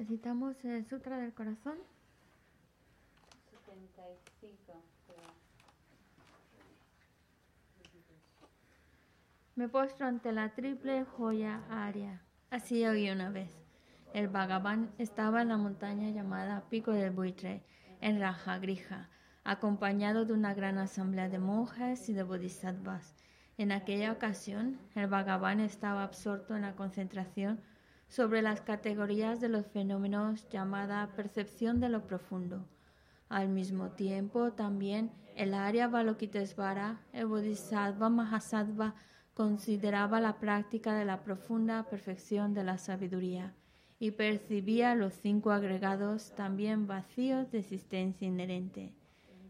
Necesitamos el Sutra del Corazón. 75. Me postro ante la triple joya aria. Así oí una vez. El Bhagavan estaba en la montaña llamada Pico del Buitre, en Rajagrija, acompañado de una gran asamblea de monjes y de bodhisattvas. En aquella ocasión, el Bhagavan estaba absorto en la concentración sobre las categorías de los fenómenos llamada percepción de lo profundo. Al mismo tiempo, también el área Balokitesvara, el Bodhisattva Mahasattva, consideraba la práctica de la profunda perfección de la sabiduría y percibía los cinco agregados también vacíos de existencia inherente.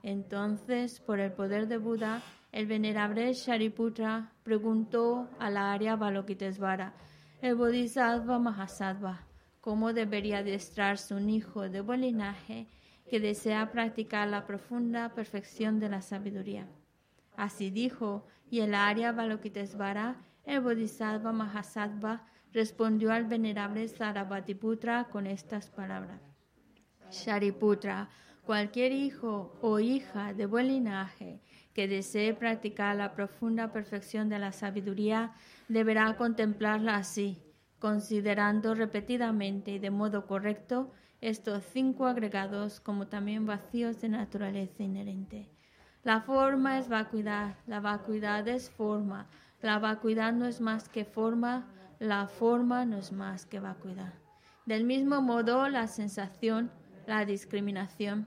Entonces, por el poder de Buda, el venerable Shariputra preguntó a la área Balokitesvara el Bodhisattva Mahasattva, cómo debería adiestrarse un hijo de buen linaje que desea practicar la profunda perfección de la sabiduría. Así dijo, y el Arya Balokitesvara, el Bodhisattva Mahasattva, respondió al venerable Sarabhatiputra con estas palabras. Shariputra, cualquier hijo o hija de buen linaje que desee practicar la profunda perfección de la sabiduría deberá contemplarla así, considerando repetidamente y de modo correcto estos cinco agregados como también vacíos de naturaleza inherente. La forma es vacuidad, la vacuidad es forma, la vacuidad no es más que forma, la forma no es más que vacuidad. Del mismo modo, la sensación, la discriminación,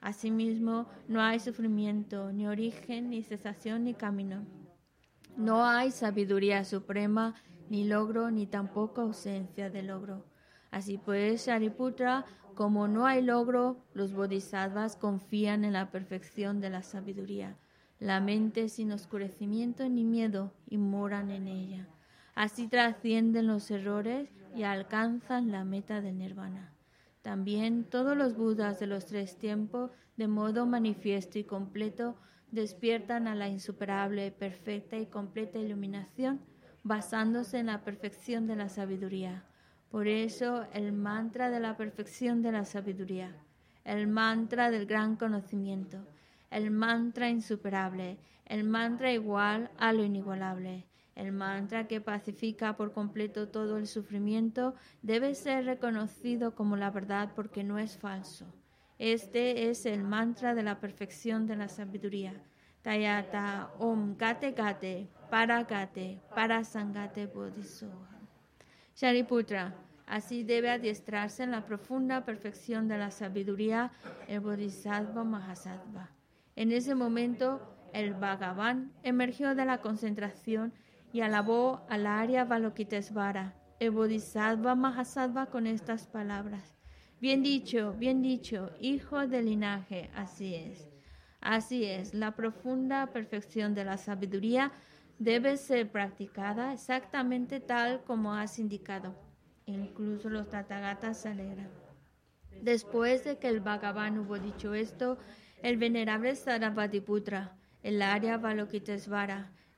Asimismo, no hay sufrimiento, ni origen, ni cesación, ni camino. No hay sabiduría suprema, ni logro, ni tampoco ausencia de logro. Así pues, Shariputra, como no hay logro, los bodhisattvas confían en la perfección de la sabiduría. La mente sin oscurecimiento ni miedo y moran en ella. Así trascienden los errores y alcanzan la meta del nirvana. También todos los budas de los tres tiempos, de modo manifiesto y completo, despiertan a la insuperable, perfecta y completa iluminación basándose en la perfección de la sabiduría. Por eso el mantra de la perfección de la sabiduría, el mantra del gran conocimiento, el mantra insuperable, el mantra igual a lo inigualable. El mantra que pacifica por completo todo el sufrimiento debe ser reconocido como la verdad porque no es falso. Este es el mantra de la perfección de la sabiduría. Tayata Om Gate Gate Para Gate Para Sangate Bodhisoha. Shariputra, así debe adiestrarse en la profunda perfección de la sabiduría el Bodhisattva Mahasattva. En ese momento, el Bhagavan emergió de la concentración y alabó al Arya Balokitesvara, el Bodhisattva Mahasattva, con estas palabras. Bien dicho, bien dicho, hijo del linaje, así es. Así es, la profunda perfección de la sabiduría debe ser practicada exactamente tal como has indicado. Incluso los Tathagatas se alegran. Después de que el Bhagavan hubo dicho esto, el venerable Sarabhatiputra, el Arya Balokitesvara,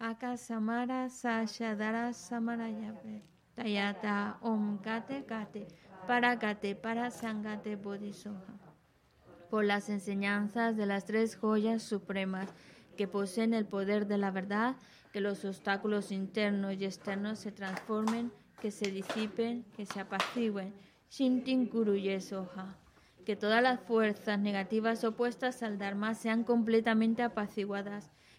Akasamara Sashadara Samarayape. Tayata Om Gate Gate para Gate para Sangate Bodhisoha. Por las enseñanzas de las tres joyas supremas que poseen el poder de la verdad, que los obstáculos internos y externos se transformen, que se disipen, que se apacigüen. Shintin Kuruye Soha. Que todas las fuerzas negativas opuestas al Dharma sean completamente apaciguadas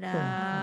Ta-da.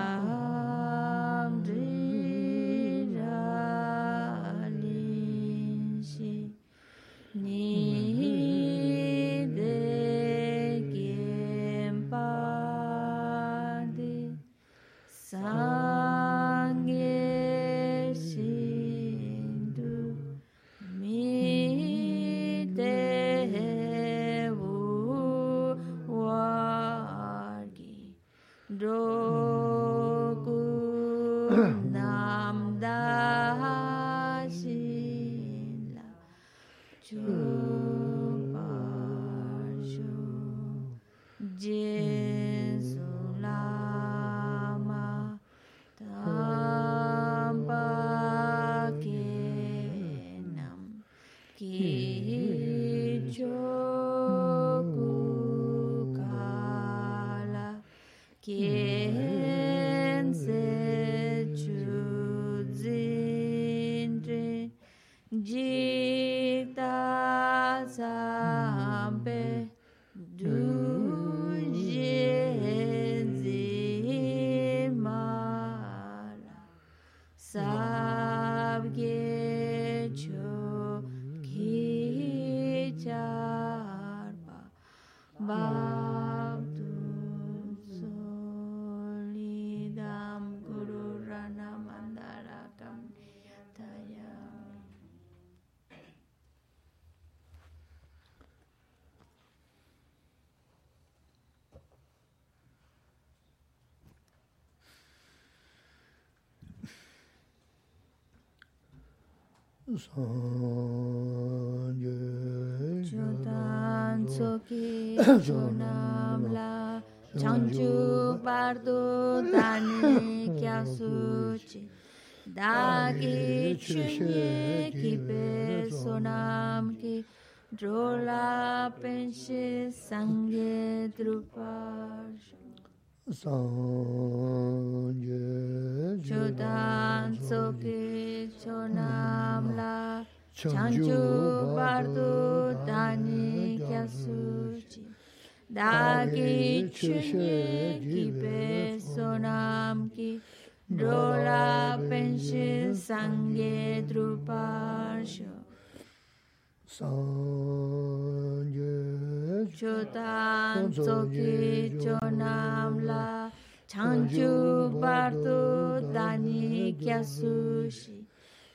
sanje chodan choki chonamla changju bardo dani kya suchi dagi chunye ki pe sonam ki drola penshi sangye drupa sanje chanchu bardu dani kyasuchi dagi chunye gibe sonam ki dola penshi sangye druparsho sangye chotan tsoki chonam la chanchu bardu dani kyasuchi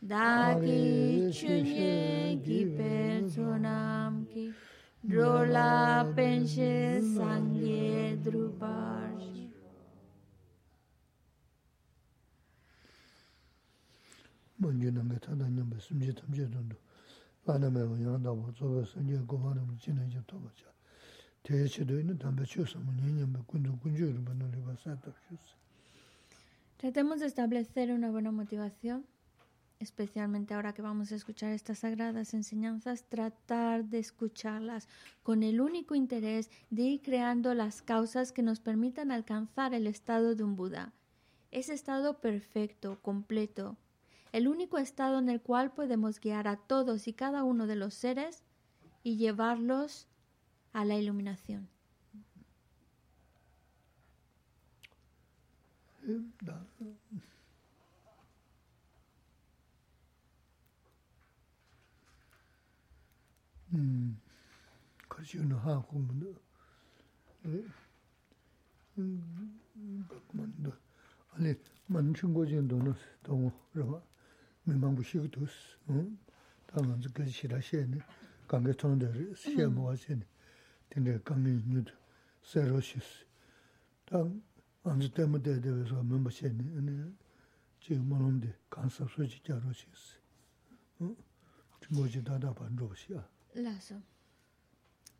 dāki chūnye ki personam ki drola penshe sangye drupash. Mōngyū nāngi tāndā nyāmba sīmjī tamjī tōndu, lāna mē wā yāndā wā tsōba sāngyā gōhā rāma jīnā yā tōba chā. Tēyā chī tō yinā tāmbā chū sāma nyā nyāmba kundu kunjū rāma nō rīpa sā tāp. Tratemos de establecer una buena motivación especialmente ahora que vamos a escuchar estas sagradas enseñanzas, tratar de escucharlas con el único interés de ir creando las causas que nos permitan alcanzar el estado de un Buda. Ese estado perfecto, completo, el único estado en el cual podemos guiar a todos y cada uno de los seres y llevarlos a la iluminación. 다 음, 그러시는 하고 뭐, 음, 그만도 아니 만 친구진도는 또 그러고 민망부 시기도 응? 다만 그 시라시네 관계 통들 시에 모아시네 근데 강이 뉴드 세로시스 당 안주 때문에 대해서 멤버시네 아니 지금 뭐는데 간섭 소지 자로시스 응? 친구지 다다 반로시야 Lazo.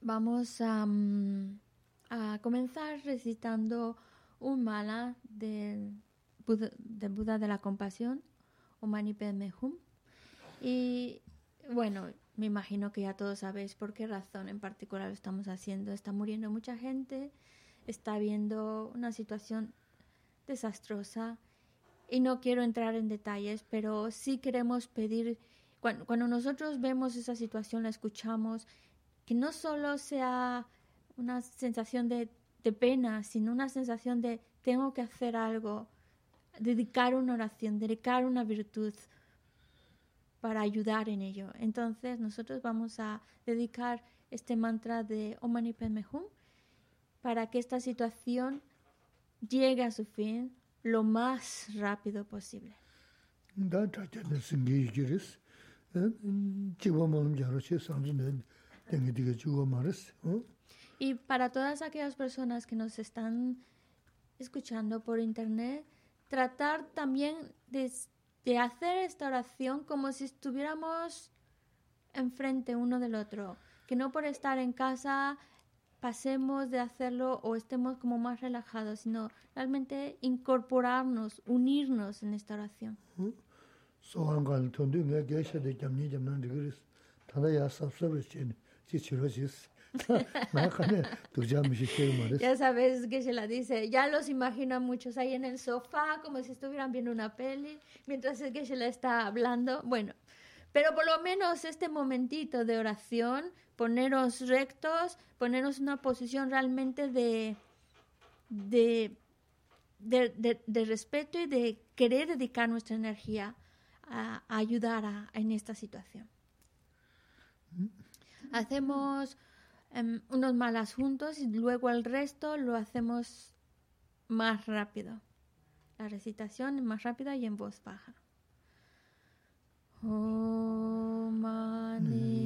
Vamos a, mm, a comenzar recitando un mala del Buda, de la Compasión, o Mani Padme Hum. Y bueno, me imagino que ya todos sabéis por qué razón en particular lo estamos haciendo. Está muriendo mucha gente, está habiendo una situación desastrosa y no quiero entrar en detalles, pero sí queremos pedir, cuando, cuando nosotros vemos esa situación, la escuchamos, que no solo sea una sensación de, de pena, sino una sensación de tengo que hacer algo, dedicar una oración, dedicar una virtud para ayudar en ello. Entonces nosotros vamos a dedicar este mantra de Om Mani Padme Hum para que esta situación llegue a su fin lo más rápido posible. Y para todas aquellas personas que nos están escuchando por internet, tratar también de, de hacer esta oración como si estuviéramos enfrente uno del otro. Que no por estar en casa pasemos de hacerlo o estemos como más relajados, sino realmente incorporarnos, unirnos en esta oración. 소한 걸 돈도 내 계셔도 잠니 잠는 그랬어 Ya sabes que se la dice, ya los imagino a muchos ahí en el sofá, como si estuvieran viendo una peli, mientras es que se la está hablando. Bueno, pero por lo menos este momentito de oración, poneros rectos, poneros en una posición realmente de, de, de, respeto y de querer dedicar nuestra energía a, ayudar en esta situación. Hacemos um, unos malas juntos y luego el resto lo hacemos más rápido. La recitación es más rápida y en voz baja. Mani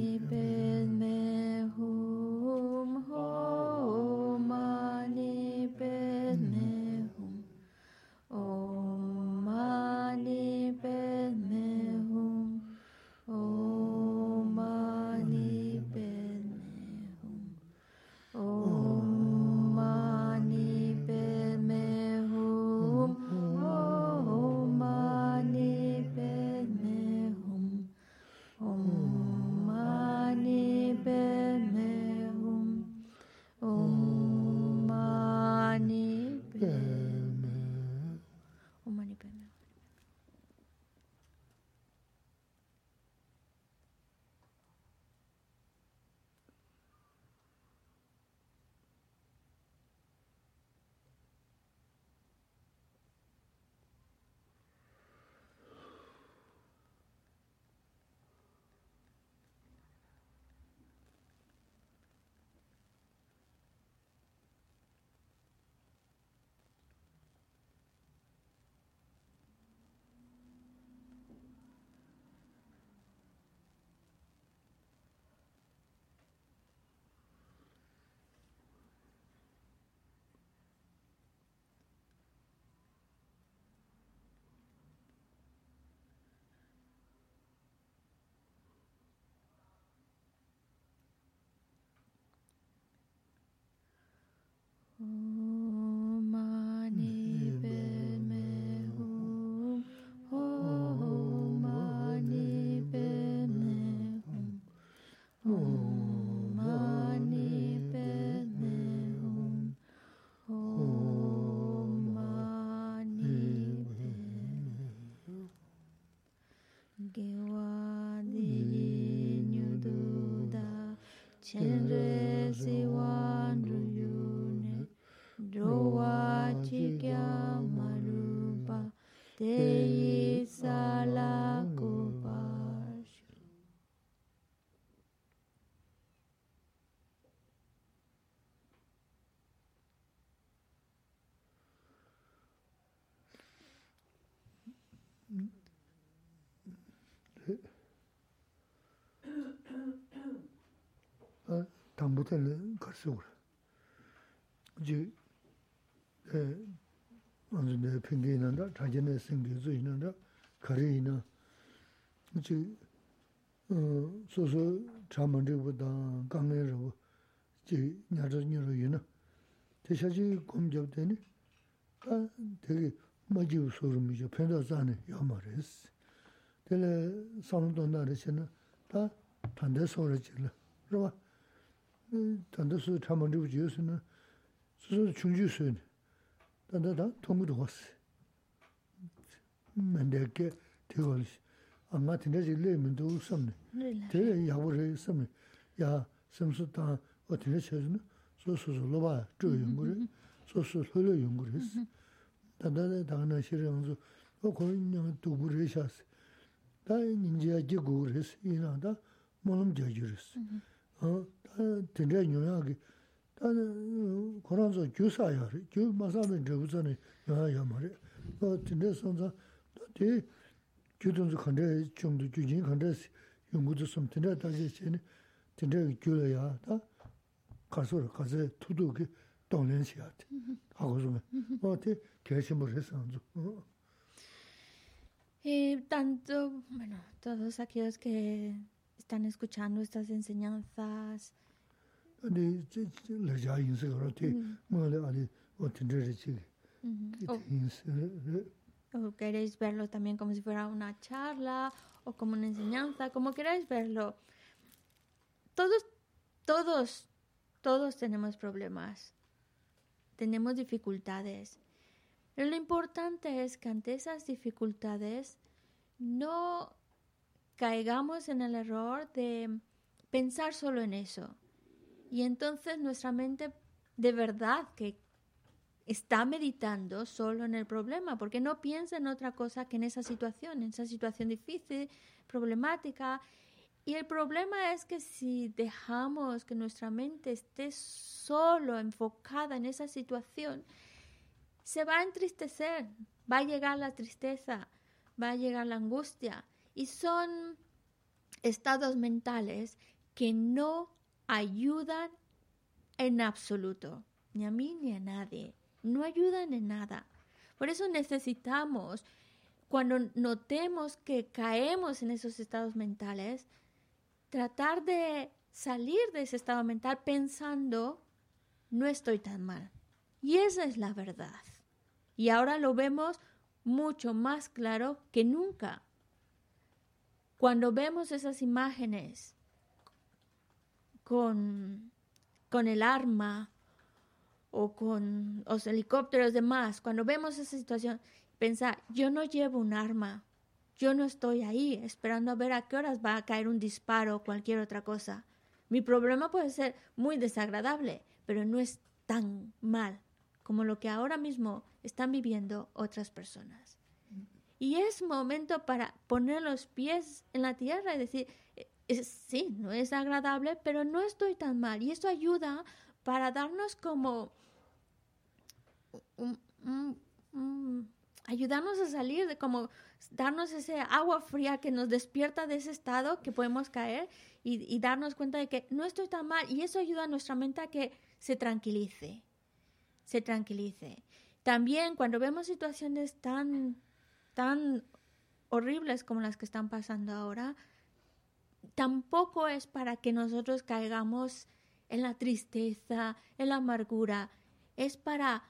牵着。sukura. Ji, anzu ne pingi inanda, chanji ne singi zu inanda, kari ina, ji, susu chaman ribu dan, kange ribu, ji, nyata nyiru ina. Te shaji kum jab teni, ta tegi majibu surumi jo, penda zani yama resi. Tele samu donda resi na, ta tanda sora jila, rwa, 단도스 참만주 지었으나 스스로 중주스는 단다다 통무도 왔어. 만데게 되걸시 안 같은 데 질레면도 없었네. 대 야부를 했으면 야 섬수다 어떻게 쳐주나 소소소로 봐 조용을 소소 흘려 연구를 했어. 단다다 당나 싫어서 어 거인냥 두부를 샷어 다 인지야 지고를 했어. 이나다 몸 저주랬어. 어 dindra nyoyaagi, taa koranzo gyu sayaari, gyu masaami drabuzani nyoyaa yamaari. Dindra sanza, di gyu dunzu kandra chumdu, gyu jin kandra yungudu sum, dindra daji chini, dindra gyu la yaa, taa karsora, kaze tudu ki donglin siyaati, hakuzume. Maa di gaishimbo re sanzu. Y tanto, bueno, todos aquellos que están escuchando estas enseñanzas. O, o queréis verlo también como si fuera una charla o como una enseñanza, como queráis verlo. Todos, todos, todos tenemos problemas, tenemos dificultades. Pero lo importante es que ante esas dificultades no caigamos en el error de pensar solo en eso. Y entonces nuestra mente de verdad que está meditando solo en el problema, porque no piensa en otra cosa que en esa situación, en esa situación difícil, problemática. Y el problema es que si dejamos que nuestra mente esté solo enfocada en esa situación, se va a entristecer, va a llegar la tristeza, va a llegar la angustia. Y son estados mentales que no ayudan en absoluto, ni a mí ni a nadie. No ayudan en nada. Por eso necesitamos, cuando notemos que caemos en esos estados mentales, tratar de salir de ese estado mental pensando, no estoy tan mal. Y esa es la verdad. Y ahora lo vemos mucho más claro que nunca. Cuando vemos esas imágenes con, con el arma o con los helicópteros demás, cuando vemos esa situación, pensar, yo no llevo un arma, yo no estoy ahí esperando a ver a qué horas va a caer un disparo o cualquier otra cosa. Mi problema puede ser muy desagradable, pero no es tan mal como lo que ahora mismo están viviendo otras personas. Y es momento para poner los pies en la tierra y decir, eh, sí, no es agradable, pero no estoy tan mal. Y eso ayuda para darnos como... ayudarnos a salir de como darnos ese agua fría que nos despierta de ese estado que podemos caer y, y darnos cuenta de que no estoy tan mal y eso ayuda a nuestra mente a que se tranquilice se tranquilice. También cuando vemos situaciones tan, tan horribles como las que están pasando ahora, tampoco es para que nosotros caigamos en la tristeza, en la amargura, es para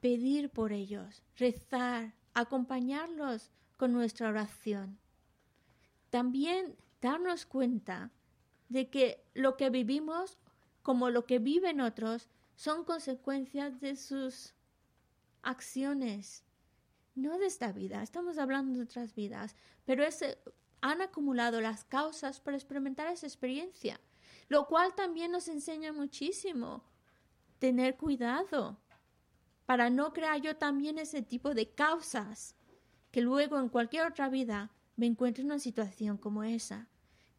pedir por ellos, rezar, acompañarlos con nuestra oración. También darnos cuenta de que lo que vivimos, como lo que viven otros, son consecuencias de sus acciones, no de esta vida, estamos hablando de otras vidas, pero han acumulado las causas para experimentar esa experiencia, lo cual también nos enseña muchísimo tener cuidado para no crear yo también ese tipo de causas que luego en cualquier otra vida me encuentre en una situación como esa.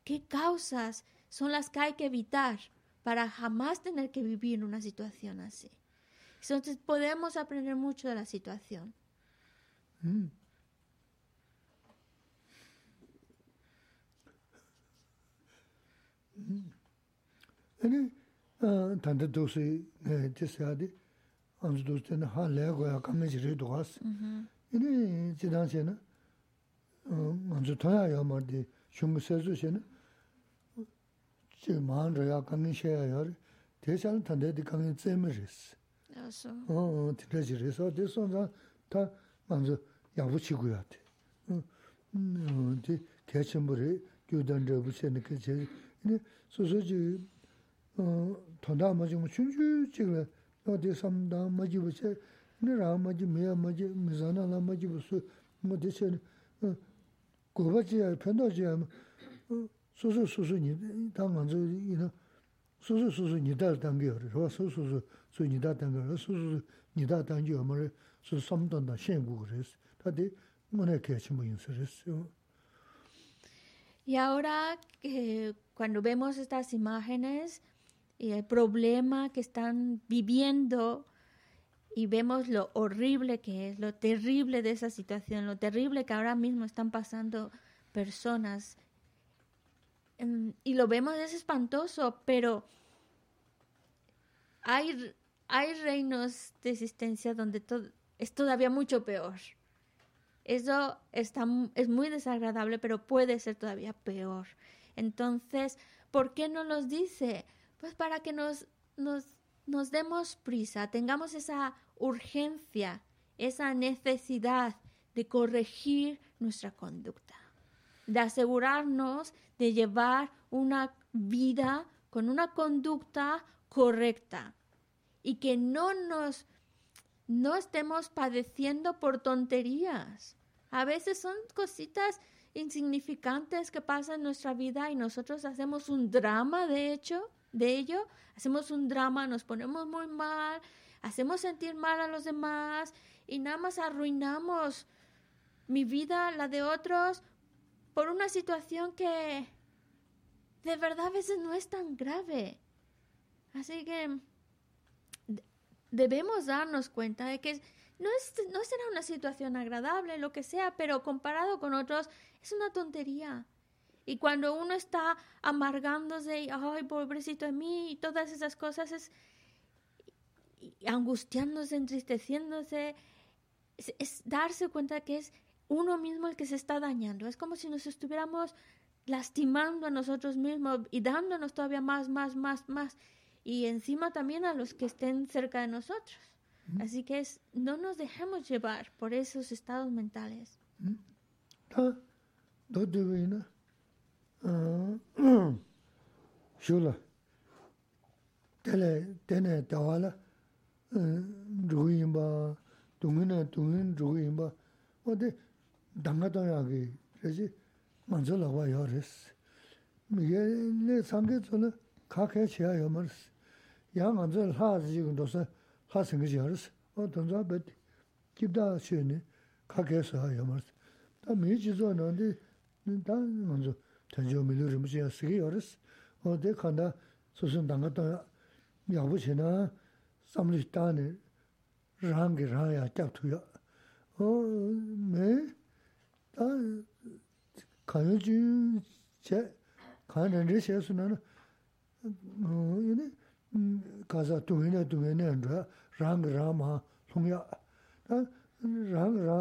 ¿Qué causas son las que hay que evitar para jamás tener que vivir una situación así. Entonces podemos aprender mucho de la situación. 음. 아니 단데 도시 제스하디 안주 도스는 할래고야 감매지를 도와스. 이니 지난세는 먼저 더야요 뭐디 중세주 세는 제 마음으로야 감매셔야 대상 단데디 감매 쨈메스. 알았어. 어, 들으지래서 대선자 다 먼저 yā tī. Tī kē chīmbu rī, gyū dāng rā bu chē nī kē chē rī. Sō sō jī tōndā mā jī mō chūn chū chī gā, yā tī sām dā mā jī bu chē, rā mā jī, mī yā mā jī, mī zā nā lā mā jī bu sū, mō tī chē rī, gu bā jī yā, pēndā jī yā, 수수 수수 니 당한 저 이나 수수 수수 니다 당겨 저 수수 수수 수 니다 당겨 수수 니다 당겨 뭐 수 섬던다 신고 그랬어 다들 뭐네 개치 뭐 인서랬어 Y ahora que cuando vemos estas imágenes y el problema que están viviendo y vemos lo horrible que es, lo terrible de esa situación, lo terrible que ahora mismo están pasando personas Em, y lo vemos, es espantoso, pero hay, hay reinos de existencia donde es todavía mucho peor. Eso está, es muy desagradable, pero puede ser todavía peor. Entonces, ¿por qué no los dice? Pues para que nos, nos, nos demos prisa, tengamos esa urgencia, esa necesidad de corregir nuestra conducta. de asegurarnos de llevar una vida con una conducta correcta y que no nos no estemos padeciendo por tonterías. A veces son cositas insignificantes que pasan en nuestra vida y nosotros hacemos un drama de hecho, de ello, hacemos un drama, nos ponemos muy mal, hacemos sentir mal a los demás y nada más arruinamos mi vida, la de otros, por una situación que de verdad a veces no es tan grave. Así que debemos darnos cuenta de que no, es, no será una situación agradable, lo que sea, pero comparado con otros es una tontería. Y cuando uno está amargándose y, ay, pobrecito de mí, y todas esas cosas, es angustiándose, entristeciéndose, es, darse cuenta que es uno mismo el que se está dañando. Es como si nos estuviéramos lastimando a nosotros mismos y dándonos todavía más, más, más, más. Y encima también a los que estén cerca de nosotros. Así que es, no nos dejemos llevar por esos estados mentales. 카케 치야 요머스 양 안절 하지 군도서 하생지 하르스 어 던자 벳 집다 쉬니 카케서 요머스 다 미지조 너데 다 먼저 전조 밀으로 무슨 쓰기 하르스 어데 칸다 소선 당가다 야부시나 삼리스탄에 rāngi rāyā kyab tuyā. O mē, tā kāyō chū chē, kāyō nandrē shē su nā rā mā lōng yā. Tā rāngi rā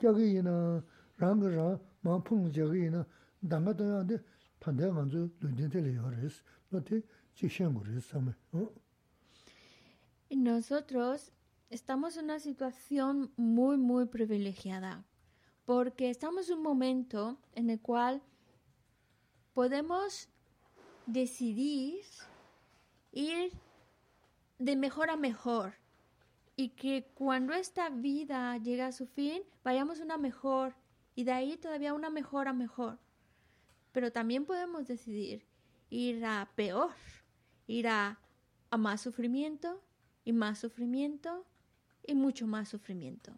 kyagi yīnā, rāngi rā mā phūng kyagi yīnā, dāngā tuyā dē, tāndē ngā dzū lūndīn tē lī yā rēs, nā tē jī xiāng gu rēs sā mē. Nosotros estamos en una situación muy, muy privilegiada, porque estamos en un momento en el cual podemos decidir ir de mejor a mejor y que cuando esta vida llega a su fin, vayamos una mejor y de ahí todavía una mejor a mejor. Pero también podemos decidir ir a peor, ir a, a más sufrimiento y más sufrimiento y mucho más sufrimiento.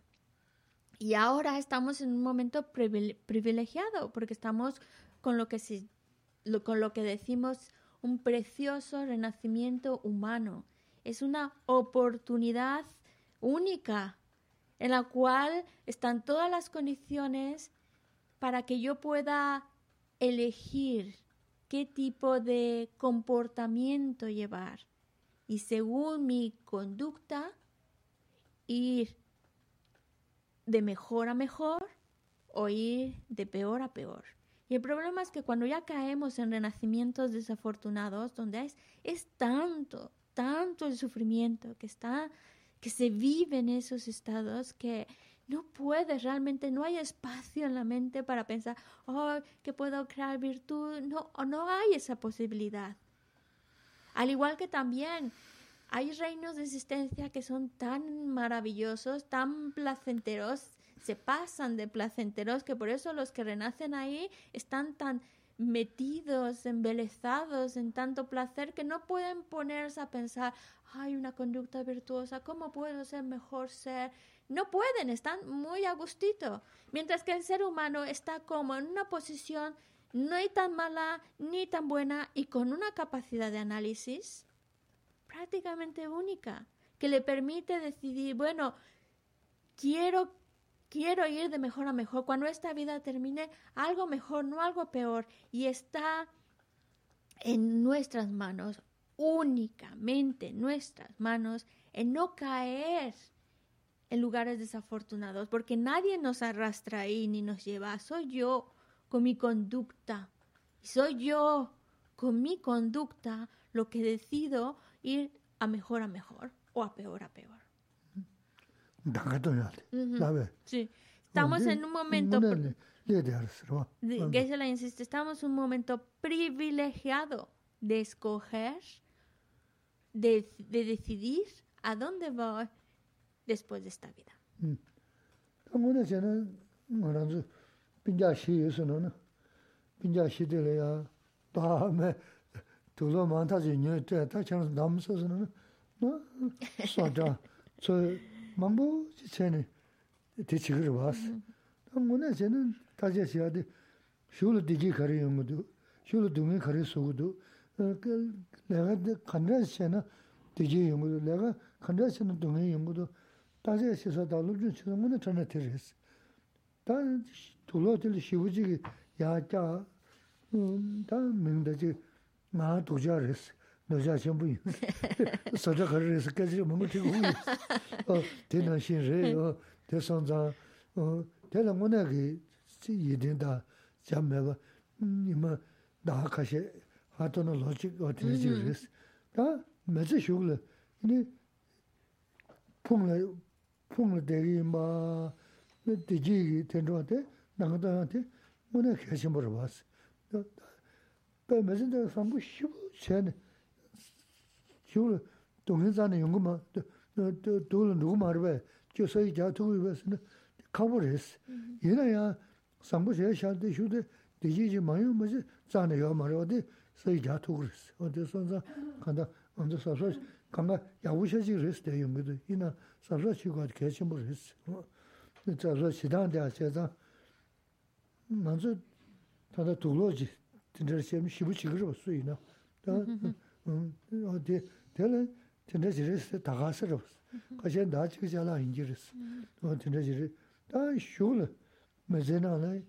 Y ahora estamos en un momento privilegiado porque estamos con lo que, con lo que decimos un precioso renacimiento humano. Es una oportunidad única en la cual están todas las condiciones para que yo pueda elegir qué tipo de comportamiento llevar. Y según mi conducta, ir de mejor a mejor o ir de peor a peor. Y el problema es que cuando ya caemos en renacimientos desafortunados, donde es, es tanto, tanto el sufrimiento que está, que se vive en esos estados que no puedes realmente, no hay espacio en la mente para pensar, oh, que puedo crear virtud. No, no hay esa posibilidad. Al igual que también hay reinos de existencia que son tan maravillosos, tan placenteros, se pasan de placenteros, que por eso los que renacen ahí están tan metidos, embelezados en tanto placer que no pueden ponerse a pensar, hay una conducta virtuosa, ¿cómo puedo ser mejor ser? No pueden, están muy a gustito. Mientras que el ser humano está como en una posición no tan mala ni tan buena y con una capacidad de análisis prácticamente única, que le permite decidir, bueno, quiero quiero ir de mejor a mejor, cuando esta vida termine, algo mejor, no algo peor, y está en nuestras manos, únicamente en nuestras manos, en no caer en lugares desafortunados, porque nadie nos arrastra ahí ni nos lleva, soy yo con mi conducta, soy yo con mi conducta lo que decido ir a mejor a mejor o a peor a peor. Sí. estamos en un momento... Geshe la insiste, estamos en un momento privilegiado de escoger, de, de decidir a dónde va después de esta vida. mambu chene te chigir vas. Ngune chene tajia shiyade shulu digi kari yungudu, shulu dungi kari sugudu, lega kandra chene digi yungudu, lega kandra chene dungi yungudu, tajia shisa dalubjun chene ngune chana teres. Ta tulo tili shivuji ki yaa kya, ta mingda chi maa tuja res. 노자 전부 서자 거래에서 깨지게 뭔가 되고 어 대나 신뢰 어 대선자 어 대나 문학이 이된다 잠매가 이마 나가시 하던 로직 어떻게 지르스 다 매제 쇼글 니 퐁을 퐁을 대기 마 되지 된로한테 나가다한테 문에 계신 물어봤어 또 매진도 상부 쉬고 전에 지우 동해산에 연구마 도는 누구 말베 저서이 자투고 이베스는 카버레스 얘나야 상부제 샤데 슈데 디지지 마요 뭐지 자네요 말어디 서이 자투그레스 어디 선자 간다 먼저 서서 간다 야우셔지 그레스 대 연구도 이나 서서 치고 개침 그레스 저서 시단대 하셔서 먼저 다다 돌로지 진짜 시험 쉬고 지그러 수이나 다 어디 되는 진짜 지레스 다 가서로 가서 나 지자라 인지레스 너 진짜 지레 다 쇼르 메제나네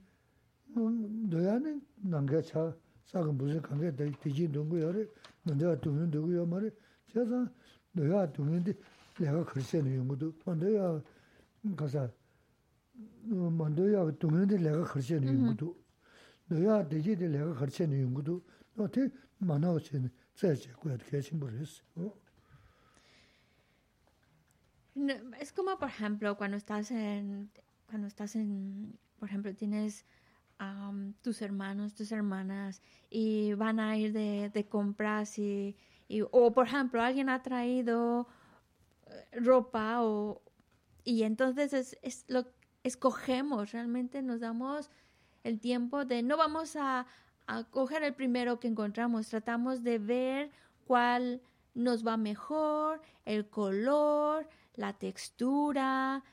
너야는 남가차 사금 무슨 관계 되지 동고요를 너가 두는 누구요 말이 제가 너야 두는데 내가 글쎄는 연구도 먼저야 가서 먼저야 두는데 내가 글쎄는 연구도 너야 되지데 내가 글쎄는 연구도 어때 만나오시는 rēs. Es como, por ejemplo, cuando estás en, cuando estás en, por ejemplo, tienes um, tus hermanos, tus hermanas, y van a ir de, de compras y, y, o por ejemplo, alguien ha traído ropa o, y entonces es, es lo escogemos, realmente nos damos el tiempo de no vamos a, coger el primero que encontramos, tratamos de ver cuál nos va mejor, el color, la textura,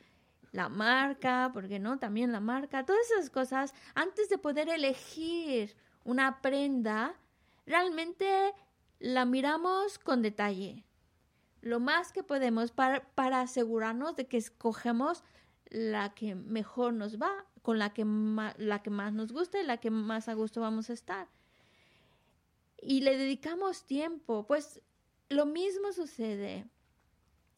la marca, porque no, también la marca, todas esas cosas, antes de poder elegir una prenda, realmente la miramos con detalle, lo más que podemos para, para asegurarnos de que escogemos la que mejor nos va, con la que, la que más nos gusta y la que más a gusto vamos a estar. Y le dedicamos tiempo, pues lo mismo sucede.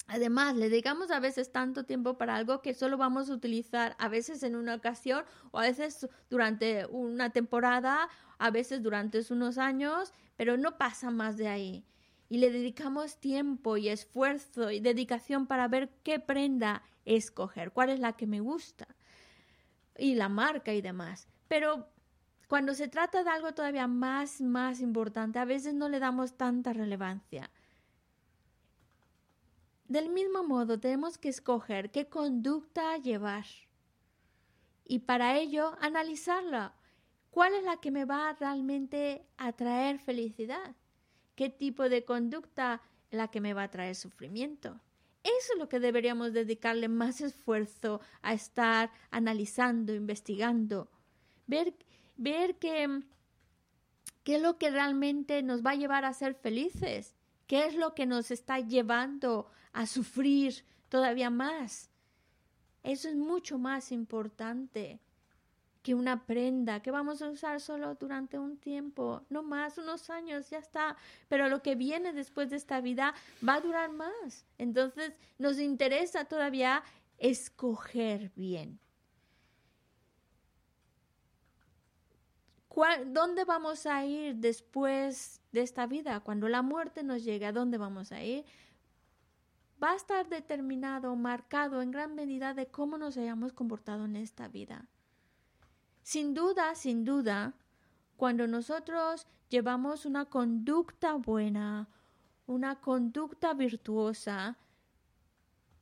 Además, le dedicamos a veces tanto tiempo para algo que solo vamos a utilizar a veces en una ocasión o a veces durante una temporada, a veces durante unos años, pero no pasa más de ahí. Y le dedicamos tiempo y esfuerzo y dedicación para ver qué prenda escoger, cuál es la que me gusta y la marca y demás. Pero cuando se trata de algo todavía más, más importante, a veces no le damos tanta relevancia. Del mismo modo, tenemos que escoger qué conducta llevar. Y para ello, analizarla. ¿Cuál es la que me va realmente a traer felicidad? ¿Qué tipo de conducta es la que me va a traer sufrimiento? Eso es lo que deberíamos dedicarle más esfuerzo a estar analizando, investigando, ver, ver qué, qué es lo que realmente nos va a llevar a ser felices, qué es lo que nos está llevando a sufrir todavía más. Eso es mucho más importante que una prenda que vamos a usar solo durante un tiempo, no más, unos años, ya está. Pero lo que viene después de esta vida va a durar más. Entonces nos interesa todavía escoger bien. ¿Dónde vamos a ir después de esta vida? Cuando la muerte nos llegue, ¿a dónde vamos a ir? va a estar determinado, marcado en gran medida de cómo nos hayamos comportado en esta vida. Sin duda, sin duda, cuando nosotros llevamos una conducta buena, una conducta virtuosa,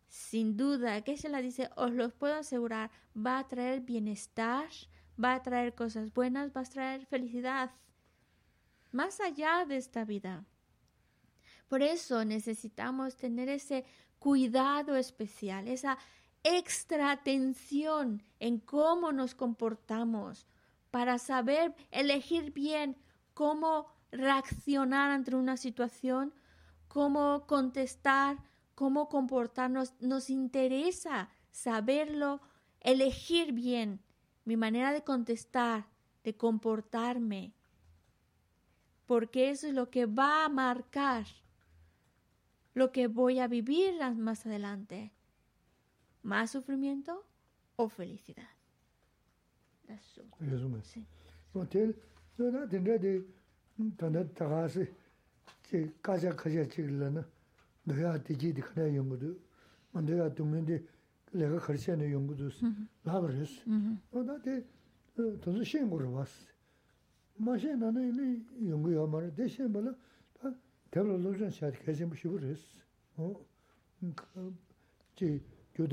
sin duda, que se la dice, os los puedo asegurar, va a traer bienestar, va a traer cosas buenas, va a traer felicidad, más allá de esta vida. Por eso necesitamos tener ese cuidado especial, esa extra atención en cómo nos comportamos para saber elegir bien cómo reaccionar ante una situación, cómo contestar, cómo comportarnos. Nos interesa saberlo, elegir bien mi manera de contestar, de comportarme, porque eso es lo que va a marcar lo que voy a vivir más adelante. más sufrimiento o felicidad. Resumen. Sí. Hotel, no da tendrá de tanda tagasi che kaja kaja chigla na doya tiji de khana yongudu. Mandoya tungende lega kharche ne yongudu. Labres. No da de tozu shen gurbas. Ma shen na ne yongu ya mara de shen bala tebla lojan shat kajem shibures. O che tē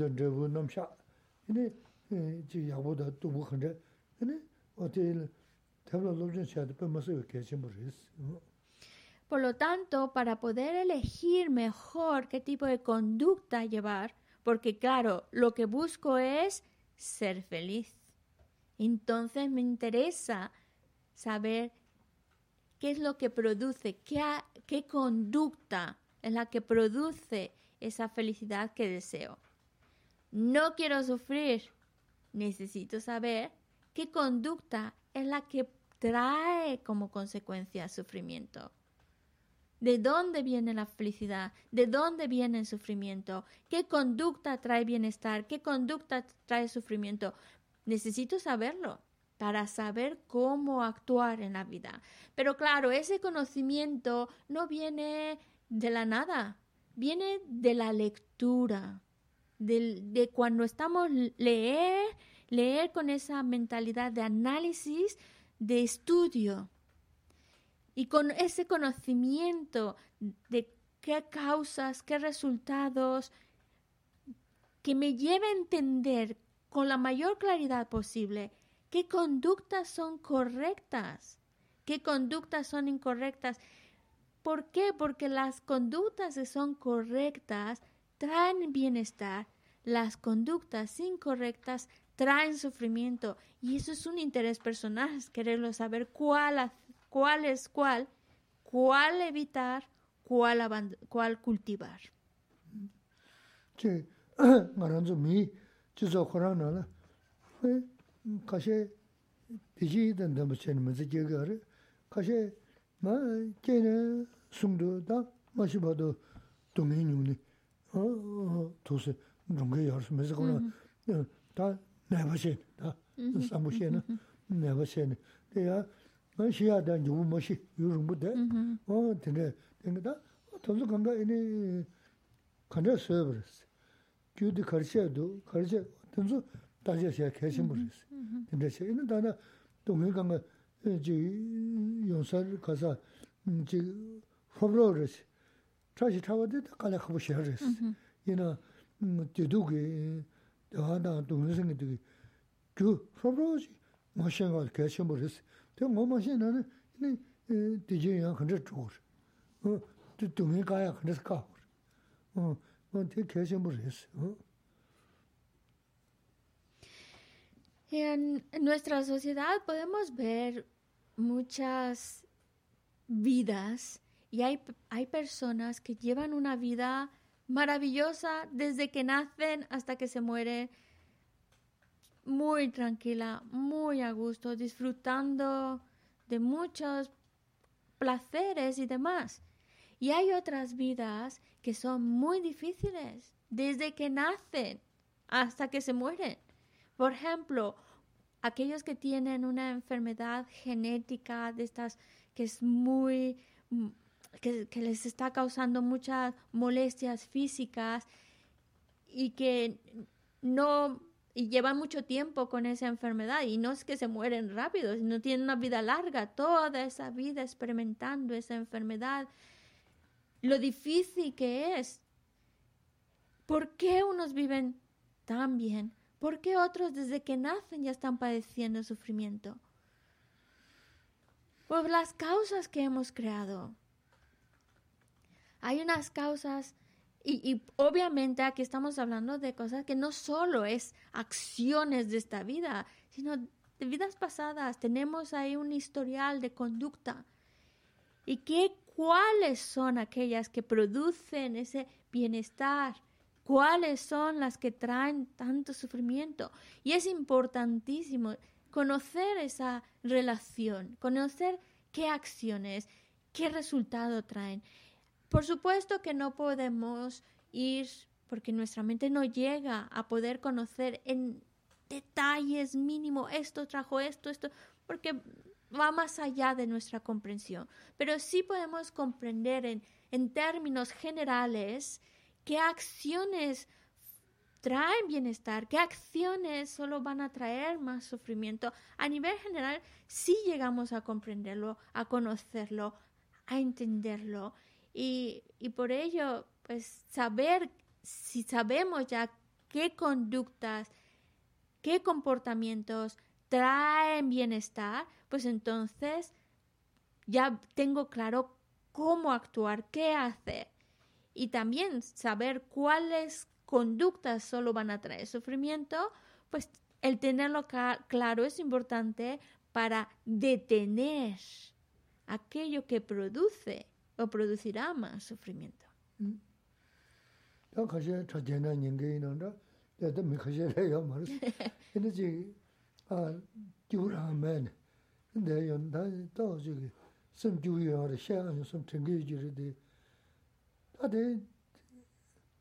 Por lo tanto, para poder elegir mejor qué tipo de conducta llevar, porque claro, lo que busco es ser feliz. Entonces me interesa saber qué es lo que produce, qué conducta es la que produce esa felicidad que deseo. No quiero sufrir, necesito saber qué conducta es la que trae como consecuencia sufrimiento. ¿De dónde viene la felicidad? ¿De dónde viene el sufrimiento? ¿Qué conducta trae bienestar? ¿Qué conducta trae sufrimiento? Necesito saberlo para saber cómo actuar en la vida. Pero claro, ese conocimiento no viene de la nada, viene de la lectura, de, cuando estamos leer leer con esa mentalidad de análisis, de estudio y con ese conocimiento de qué causas, qué resultados, que me lleve a entender con la mayor claridad posible qué conductas son correctas, qué conductas son incorrectas. ¿Por qué? Porque las conductas que son correctas traen bienestar, las conductas incorrectas traen sufrimiento. Y eso es un interés personal, quererlo saber cuál, cuál es cuál, cuál evitar, cuál, cuál cultivar. Che, rungi yorsi misi kuna ta naiba sheni, ta sambu sheni, naiba sheni. Tiya, nga shiya da nyubu ma shi, yu rungu de, o tene, tene ta, tabzu kanga ini kanda suya barisi. Kyu di karishiya du, karishiya, tenzu dajia shiya kaishin barisi. Tene shiya, ini dana dungi kanga ji yonsar kasa, ji hobro barisi. Chashi chawa de, ta kala khabu shiya barisi. Ina, En nuestra sociedad podemos ver muchas vidas y hay, hay personas que llevan una vida maravillosa desde que nacen hasta que se mueren. Muy tranquila, muy a gusto, disfrutando de muchos placeres y demás. Y hay otras vidas que son muy difíciles desde que nacen hasta que se mueren. Por ejemplo, aquellos que tienen una enfermedad genética de estas que es muy que, les está causando muchas molestias físicas y que no y llevan mucho tiempo con esa enfermedad y no es que se mueren rápido, sino tienen una vida larga, toda esa vida experimentando esa enfermedad. Lo difícil que es. ¿Por qué unos viven tan bien? ¿Por qué otros desde que nacen ya están padeciendo sufrimiento? Por las causas que hemos creado. Hay unas causas y, obviamente aquí estamos hablando de cosas que no solo es acciones de esta vida, sino de vidas pasadas. Tenemos ahí un historial de conducta. ¿Y qué, cuáles son aquellas que producen ese bienestar? ¿Cuáles son las que traen tanto sufrimiento? Y es importantísimo conocer esa relación, conocer qué acciones, qué resultado traen. Por supuesto que no podemos ir porque nuestra mente no llega a poder conocer en detalles mínimo esto trajo esto, esto, porque va más allá de nuestra comprensión. Pero sí podemos comprender en, en términos generales qué acciones traen bienestar, qué acciones solo van a traer más sufrimiento. A nivel general, sí llegamos a comprenderlo, a conocerlo, a entenderlo y, y por ello, pues saber, si sabemos ya qué conductas, qué comportamientos traen bienestar, pues entonces ya tengo claro cómo actuar, qué hacer. Y también saber cuáles conductas solo van a traer sufrimiento, pues el tenerlo claro es importante para detener aquello que produce o producirá más sufrimiento. 가셔 저제나 인게이는데 내가 미 가셔래요 말스. 근데 지 아, 기우라면 근데 연다 또 저기 좀 기우여라 샤는 좀 튕겨 주르디. 다데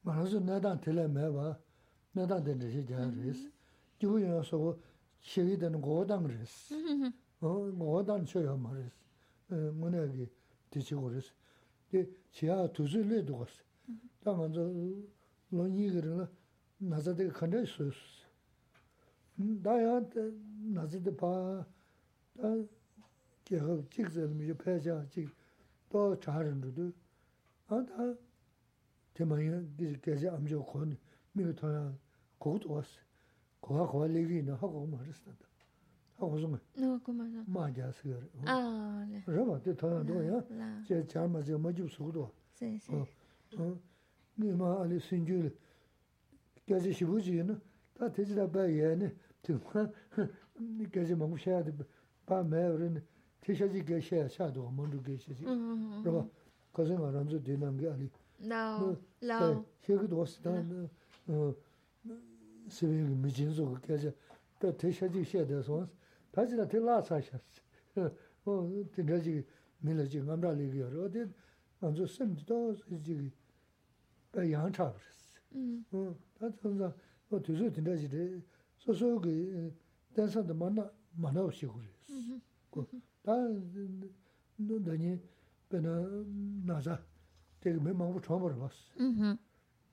말아서 나다 들으면 봐. 나다 되듯이 자르스. 기우여서 시위 되는 고당 그랬어. 어, 고당 쳐요 말스. 어, 뭐냐기 뒤치고 그랬어. 데 지하 두즈 레도 갔어. 다 먼저 논이 그러나 나자데 칸데 소스. 다야 나자데 봐. 다 계속 찍을 미저 패자 찍또 잘은도 아다 대만이 이제 암조 건 미가 더 고도 왔어. 고가 고가 얘기는 하고 말했어. 하고 좀 No, ¿cómo no? 맞아 쓰여. Ah, le. rāpa tē tāyā tō yā, La. chē chā mā chē mā chūp sūk tō. Sí, sí. Nī mā ālī sīn chū lī, kia chē shibu chī yā nā, tā tē chī tā bā yā nē, tī mā, kia chē mā ngu shā tī bā mā yā rī nē, tē shā chī kia shā yā shā tō, mā rū kia shā chī. Mm, Rāpa, kā sē ngā rāma chū tē nām kia ālī, Lao, tā lao. xē kī tō sī tā sī bī ngī mī chīn sō kā kia chā, tā tē shā chī shā tā sō tā chī tā tē lā chā shā sī. 어 진짜지 밀어지 감라리 그러 어디 먼저 쌤도 지기 배 양차 그랬어. Mm, 어 다른사 어 뒤서 진짜지 소소 그 단사도 만나 만나 없이 그랬어. 그다 너더니 배나 나자 되게 매망부 처음 봤어. mhm,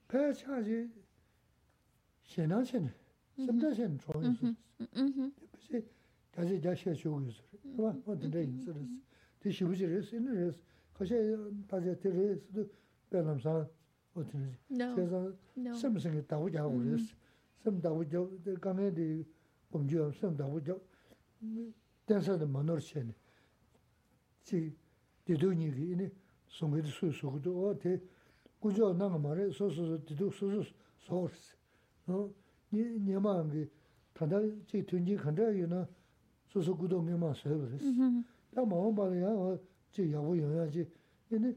배 차지 현황신 쌤다신 좋아했어. mhm. 그래서 다시 다시 쇼고 있어. 와, 어떤데 있어. 대시 부지를 있는 그래서 가시 다시 들으스도 변함상 어떤지. No, 그래서 no. 섬성이 다고자고 그랬어. 섬다고죠. 강에디 범죄 섬다고죠. 대사도 만어르시네. 지 디도니기 이네 송게도 수수고도 어때 구조 나가 말해 소소소 디도 소소 소스. 어? 니 니마한게 다다 지 튼지 간다요나 소소 구도 메마 서버스. Mhm. 다 마음 바야 지 야고 영야지. 이네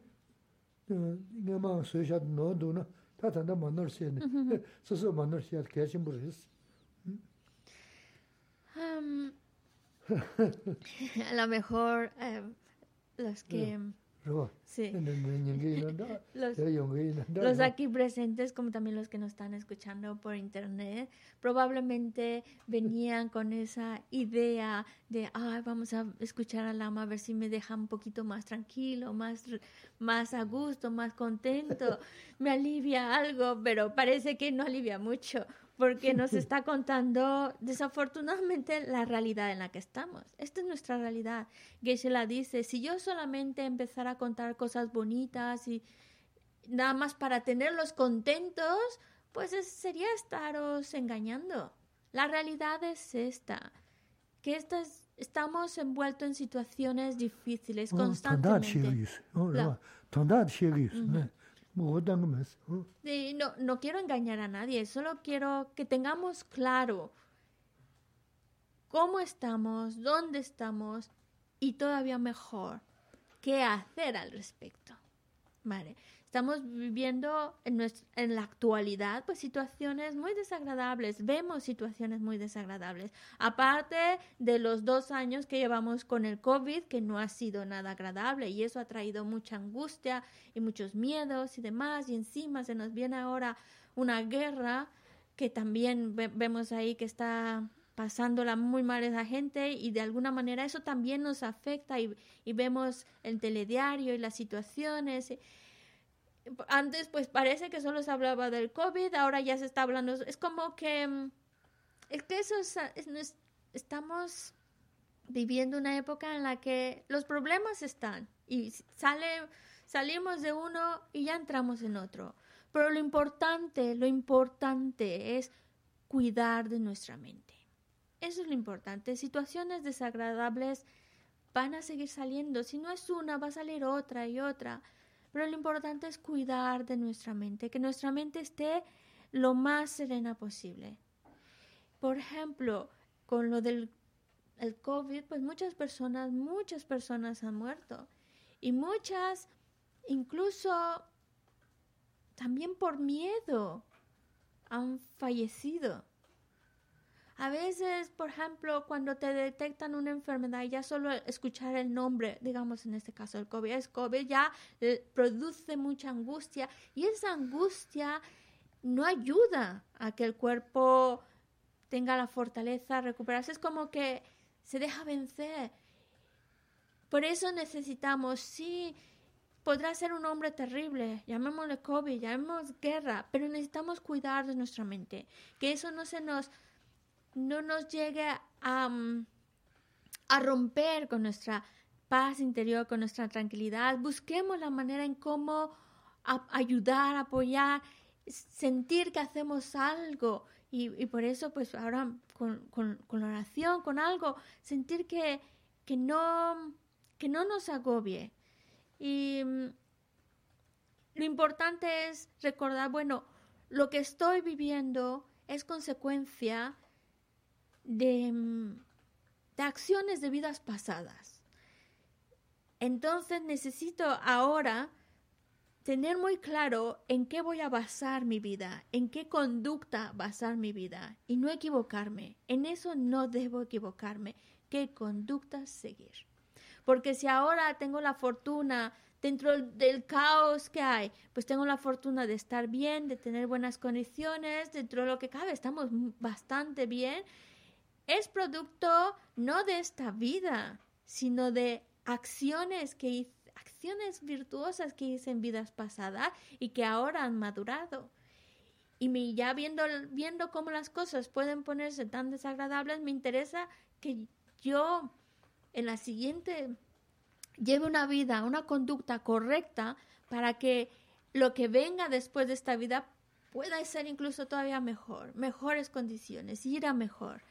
어 니마 소샤 노도나 다 단다 만어르시네. 소소 만어르시야 개심 부르스. Am, a lo mejor eh, los que Sí. los, los aquí presentes, como también los que nos están escuchando por internet, probablemente venían con esa idea de, ay, vamos a escuchar al Lama a ver si me deja un poquito más tranquilo, más, más a gusto, más contento, me alivia algo, pero parece que no alivia mucho porque nos está contando desafortunadamente la realidad en la que estamos. Esta es nuestra realidad. Geshe la dice, si yo solamente empezara a contar cosas bonitas y nada más para tenerlos contentos, pues sería estaros engañando. La realidad es esta, que estamos envueltos en situaciones difíciles oh, No, no quiero engañar a nadie, solo quiero que tengamos claro cómo estamos, dónde estamos y todavía mejor, qué hacer al respecto. Vale estamos viviendo en, en, la actualidad pues situaciones muy desagradables, vemos situaciones muy desagradables, aparte de los dos años que llevamos con el COVID, que no ha sido nada agradable y eso ha traído mucha angustia y muchos miedos y demás, y encima se nos viene ahora una guerra que también vemos ahí que está pasándola muy mal esa gente y de alguna manera eso también nos afecta y, y vemos el telediario y las situaciones antes pues parece que solo se hablaba del COVID, ahora ya se está hablando, es como que, mm, es que eso es, estamos viviendo una época en la que los problemas están y sale, salimos de uno y ya entramos en otro. Pero lo importante, lo importante es cuidar de nuestra mente. Eso es lo importante. Situaciones desagradables van a seguir saliendo. Si no es una, va a salir otra y otra. Pero lo importante es cuidar de nuestra mente, que nuestra mente esté lo más serena posible. Por ejemplo, con lo del el COVID, pues muchas personas, muchas personas han muerto. Y muchas, incluso también por miedo, han fallecido. A veces, por ejemplo, cuando te detectan una enfermedad, ya solo escuchar el nombre, digamos en este caso el COVID, es COVID, ya eh, produce mucha angustia y esa angustia no ayuda a que el cuerpo tenga la fortaleza, recuperarse. Es como que se deja vencer. Por eso necesitamos, sí, podrá ser un hombre terrible, llamémosle COVID, llamémosle guerra, pero necesitamos cuidar de nuestra mente, que eso no se nos no nos llegue a, a romper con nuestra paz interior, con nuestra tranquilidad. Busquemos la manera en cómo ayudar, apoyar, sentir que hacemos algo. Y, por eso, pues ahora con, con, la oración, con algo, sentir que, que, no, que no nos agobie. Y mm, lo importante es recordar, bueno, lo que estoy viviendo es consecuencia de, acciones de vidas pasadas. Entonces necesito ahora tener muy claro en qué voy a basar mi vida, en qué conducta basar mi vida y no equivocarme. En eso no debo equivocarme. ¿Qué conducta seguir? Porque si ahora tengo la fortuna dentro del caos que hay, pues tengo la fortuna de estar bien, de tener buenas condiciones, dentro de lo que cabe, estamos bastante bien es producto no de esta vida, sino de acciones que acciones virtuosas que hice en vidas pasadas y que ahora han madurado. Y ya viendo, viendo cómo las cosas pueden ponerse tan desagradables, me interesa que yo en la siguiente lleve una vida, una conducta correcta para que lo que venga después de esta vida pueda ser incluso todavía mejor, mejores condiciones, ir a mejor.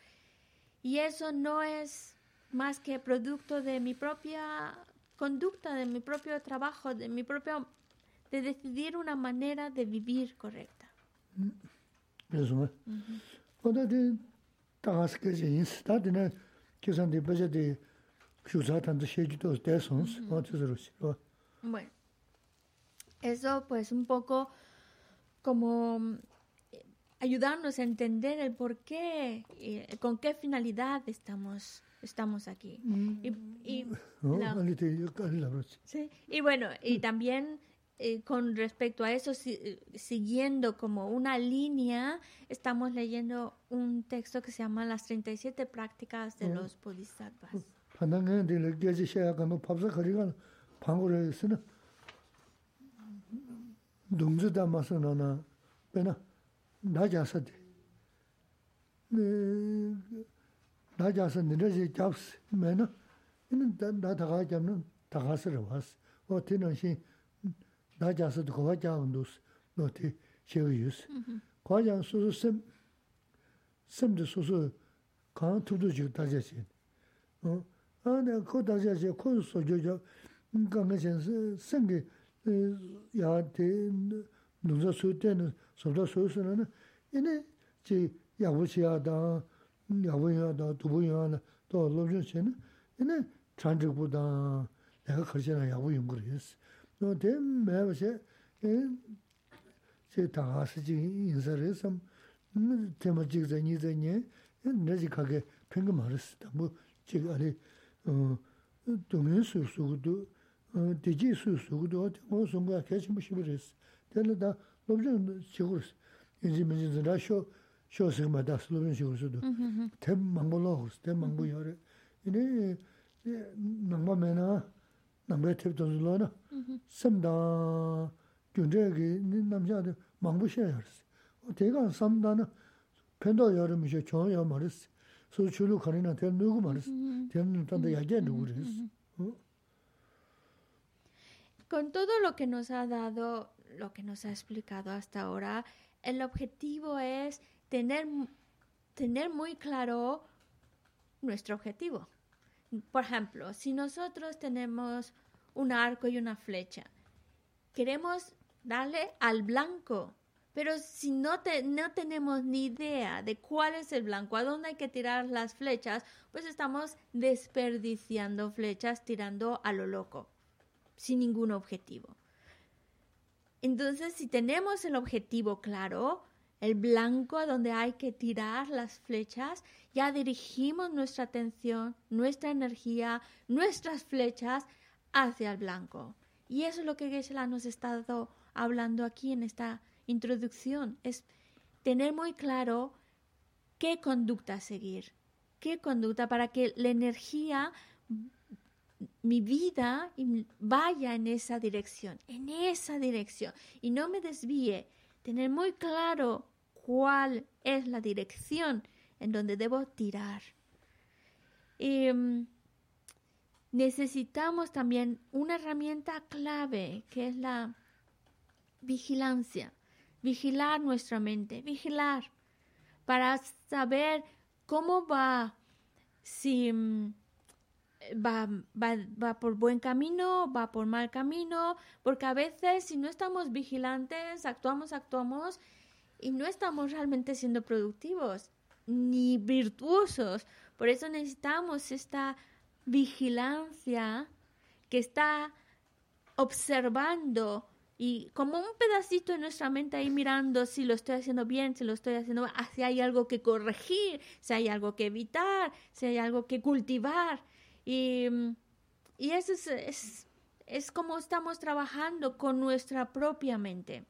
Y eso no es más que producto de mi propia conducta, de mi propio trabajo, de mi propio de decidir una manera de vivir correcta. Eso Cuando de tagas que se insta de que son de base de cruzar tanto dos de sons, Bueno. Eso pues un poco como ayudarnos a entender el por qué, eh, con qué finalidad estamos estamos aquí. Y, y, Oh, la-. Sí, y bueno, y también eh, con respecto a eso, si- eh, siguiendo como una línea, estamos leyendo un texto que se llama Las 37 prácticas de los bodhisattvas. 나나 배나 나자서데 네 나자서 내려지 잡스 매나 이는 나 다가 잡는 다가서로 왔어 어 티는시 나자서도 거가 잡은도스 너티 셔유스 과장 소소 셈 셈도 소소 강 투도 지 다자시 어 아, 내가 그 다시 그 소저저 강가 sense 생게 야한테 농사 쓸 때는 소다 소스는 이네 지 야부시야다 야부야다 두부야나 또 로저체는 이네 찬적보다 내가 그러잖아 야부 연구를 너 대매버세 제 다하스지 인사를 섬 테마 직전이 전에 내지 가게 평가 말했다 뭐 지금 아니 어 동행 수수도 어 대지 수수도 뭐 songa 캐치 뭐 싶으랬어 근데 너무 지고스 이제 문제 라쇼 쇼스마다 lobzhen chigurs yinzi minzi zinda sho sho sikma das lobzhen chigurs do tem mangbo lohus tem mangbo yore ini nangba mena nangba tep donzu lo na samda gyundze ki namsha de mangbo she yores o tegan samda na pendo yore misho chon yo maris su chulu karina ten nugu maris ten tanda yage nugu res Con todo lo que nos ha dado lo que nos ha explicado hasta ahora, el objetivo es tener, tener muy claro nuestro objetivo. Por ejemplo, si nosotros tenemos un arco y una flecha, queremos darle al blanco, pero si no, te- no tenemos ni idea de cuál es el blanco, a dónde hay que tirar las flechas, pues estamos desperdiciando flechas tirando a lo loco sin ningún objetivo. Entonces, si tenemos el objetivo claro, el blanco a donde hay que tirar las flechas, ya dirigimos nuestra atención, nuestra energía, nuestras flechas hacia el blanco. Y eso es lo que Geshe-la nos ha estado hablando aquí en esta introducción, es tener muy claro qué conducta seguir, qué conducta para que la energía mi vida vaya en esa dirección, en esa dirección, y no me desvíe, tener muy claro cuál es la dirección en donde debo tirar. Mm, necesitamos también una herramienta clave que es la vigilancia, vigilar nuestra mente, vigilar para saber cómo va, si... va, va, va por buen camino, va por mal camino, porque a veces si no estamos vigilantes, actuamos, actuamos y no estamos realmente siendo productivos ni virtuosos. Por eso necesitamos esta vigilancia que está observando y como un pedacito de nuestra mente ahí mirando si lo estoy haciendo bien, si lo estoy haciendo mal, si hay algo que corregir, si hay algo que evitar, si hay algo que cultivar. Y, mm, y eso es, es, es como estamos trabajando con nuestra propia mente.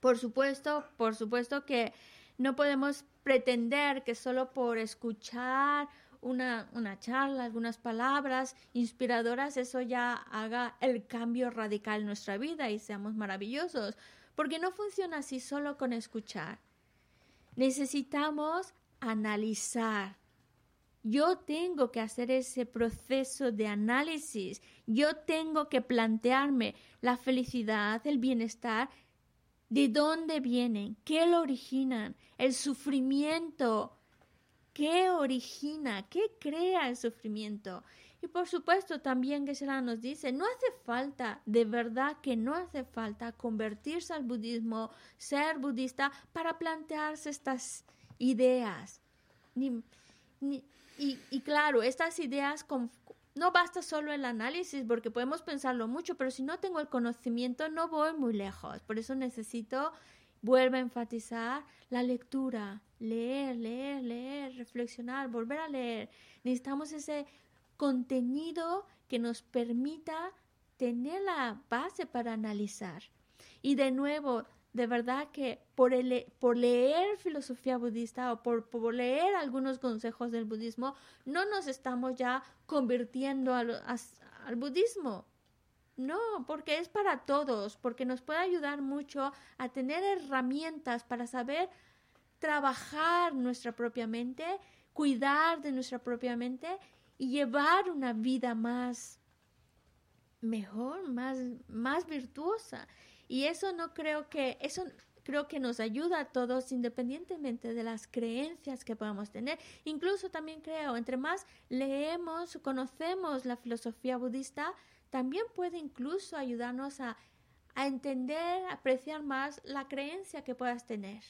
Por supuesto, por supuesto que no podemos pretender que solo por escuchar una, una charla, algunas palabras inspiradoras, eso ya haga el cambio radical en nuestra vida y seamos maravillosos, porque no funciona así solo con escuchar. Necesitamos analizar, yo tengo que hacer ese proceso de análisis. Yo tengo que plantearme la felicidad, el bienestar, de dónde vienen, qué lo originan, el sufrimiento, qué origina, qué crea el sufrimiento. Y por supuesto también que nos dice, no hace falta, de verdad que no hace falta convertirse al budismo, ser budista para plantearse estas ideas. Ni, ni, y, y, claro, estas ideas con, no basta solo el análisis porque podemos pensarlo mucho, pero si no tengo el conocimiento no voy muy lejos. Por eso necesito vuelve a enfatizar la lectura, leer, leer, leer, reflexionar, volver a leer. Necesitamos ese contenido que nos permita tener la base para analizar. Y de nuevo, de verdad que por, el, por leer filosofía budista o por, leer algunos consejos del budismo, no nos estamos ya convirtiendo al, al budismo. No, porque es para todos, porque nos puede ayudar mucho a tener herramientas para saber trabajar nuestra propia mente, cuidar de nuestra propia mente y llevar una vida más mejor, más, más virtuosa. Y eso no creo que, eso creo que nos ayuda a todos independientemente de las creencias que podamos tener. Incluso también creo, entre más leemos, conocemos la filosofía budista, también puede incluso ayudarnos a, a entender, apreciar más la creencia que puedas tener.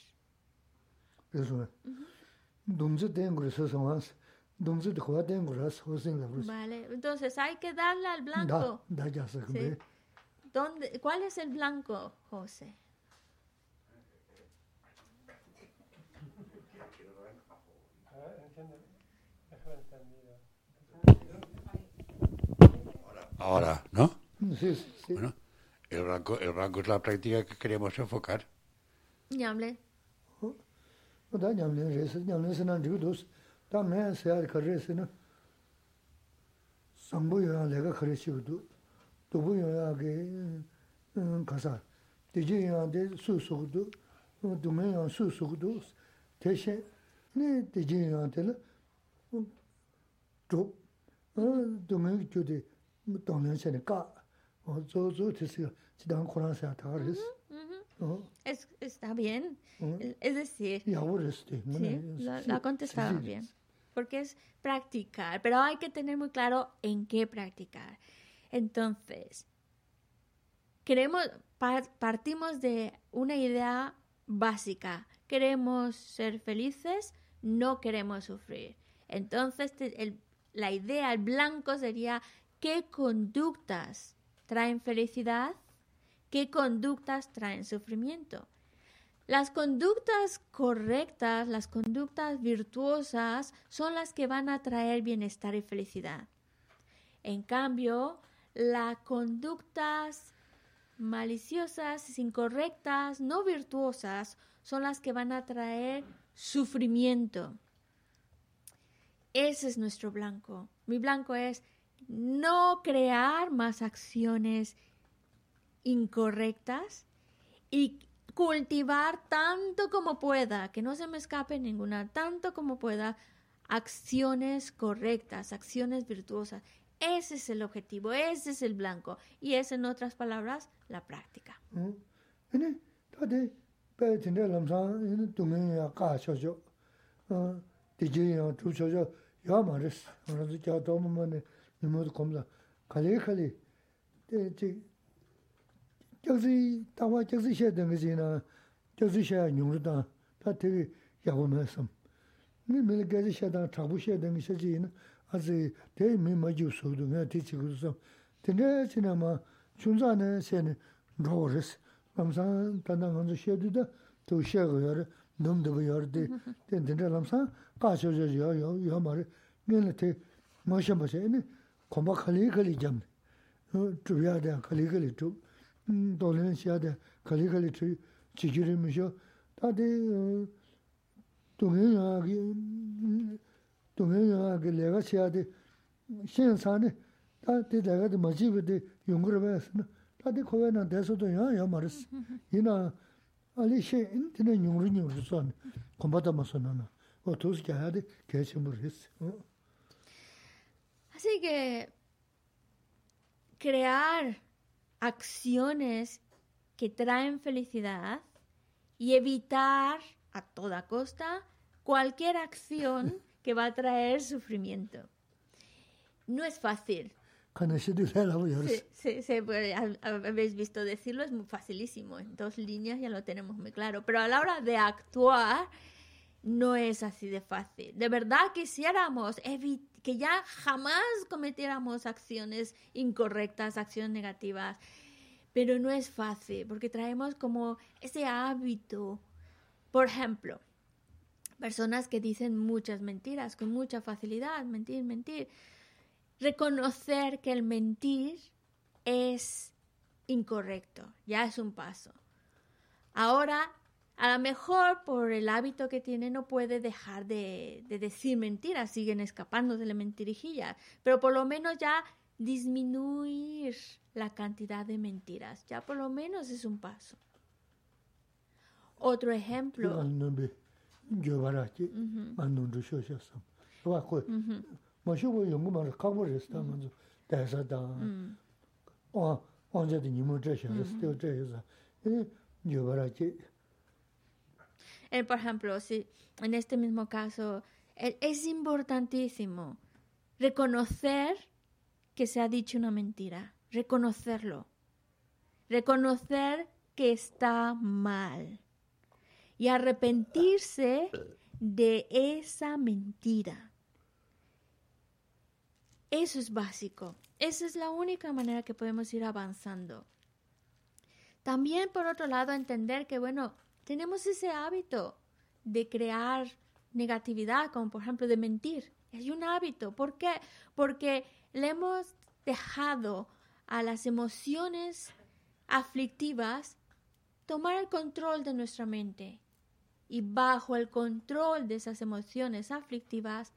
Eso. Vale, entonces hay que darle al blanco. Sí. ¿Dónde, ¿Cuál es el blanco, José? Ahora, ¿no? Sí, sí. Bueno, el blanco, el blanco es la práctica que queremos enfocar. Ñable. Da ñamle resi, ñamle se nan digu dos, da me se ar ka resi na, sambu yo ya lega kare shi gudu, dubu ya ge kasa, diji yo de su su gudu, dume yo su su gudu, te she, ne diji yo de la, dume yo de, donglen se ne ka, zo zo te se, jidang kurang se ya ta resi. Es, está bien. Es decir, Y ahora este, contestado sí, bien. Porque es practicar, pero hay que tener muy claro en qué practicar. Entonces, queremos, par- partimos de una idea básica. Queremos ser felices, no queremos sufrir. Entonces, el- la idea, el blanco sería qué conductas traen felicidad, qué conductas traen sufrimiento. Las conductas correctas, las conductas virtuosas, son las que van a traer bienestar y felicidad. En cambio, las conductas maliciosas, incorrectas, no virtuosas, son las que van a traer sufrimiento. Ese es nuestro blanco. Mi blanco es no crear más acciones incorrectas y cultivar tanto como pueda, que no se me escape ninguna, tanto como pueda, acciones correctas, acciones virtuosas. Ese es el objetivo, ese es el blanco. Y es, en otras palabras, la práctica. 응. 아니, 다들 배 진짜 남상 이는 동행이야 가셔죠. 어, 디제요 주셔죠. 야 말했어. 그래서 저 도문에 이모도 겁나. 칼리 칼리. 제 저기 다와 저기 셔던 거지나. 저기 셔 용르다. 다 되게 야고면서. 니 밀게지 셔다 타부 셔던 것이지나. 아직 대미 맞을 수도 내가 뒤치 그래서 근데 지나마 춘자네 세네 로르스 람산 단단 건조 셔드다 또 셔거여 넘도 버여데 된데 람산 가셔저 요요 말에 내한테 뭐셔 보세요 콤바 칼리 칼리 좀 어, 주야다 칼리 칼리 좀 음, 돌리는 시야다 칼리 칼리 주 지지를 미셔 다들 동행하기 동행하기 내가 시야데 신산에 다들 내가 더 맞이버데 용거를 했으나 다들 거기는 대서도 야야 말했어 이나 알리시 인터넷 용르니 용르선 콤바다 마서나나 어 도스 가야데 개심을 했어 어 Así que crear acciones que traen felicidad y evitar a toda costa cualquier acción que va a traer sufrimiento. No es fácil. Sí, sí, sí pues, habéis visto decirlo, es muy facilísimo. En dos líneas ya lo tenemos muy claro. Pero a la hora de actuar, no es así de fácil. De verdad quisiéramos que ya jamás cometiéramos acciones incorrectas, acciones negativas. Pero no es fácil, porque traemos como ese hábito. Por ejemplo, personas que dicen muchas mentiras con mucha facilidad, mentir, mentir. Reconocer que el mentir es incorrecto, ya es un paso. Ahora, a lo mejor por el hábito que tiene no puede dejar de, decir mentiras, siguen escapando de la mentirijilla, pero por lo menos ya disminuir la cantidad de mentiras, ya por lo menos es un paso. Otro ejemplo. Eh, por ejemplo, si en este mismo caso, es importantísimo reconocer que se ha dicho una mentira, reconocerlo, reconocer que está mal y arrepentirse de esa mentira. Eso es básico. Esa es la única manera que podemos ir avanzando. También, por otro lado, entender que, bueno, tenemos ese hábito de crear negatividad, como por ejemplo de mentir. Es un hábito. ¿Por qué? Porque le hemos dejado a las emociones aflictivas tomar el control de nuestra mente. Y bajo el control de esas emociones aflictivas,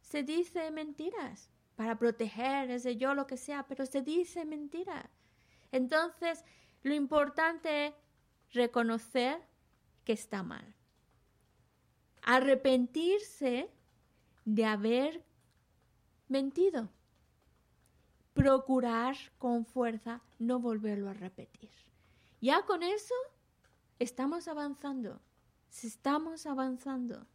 se dice mentiras para proteger ese yo, lo que sea, pero se dice mentira. Entonces, lo importante es reconocer que está mal. Arrepentirse de haber mentido. Procurar con fuerza no volverlo a repetir. Ya con eso estamos avanzando. Estamos avanzando.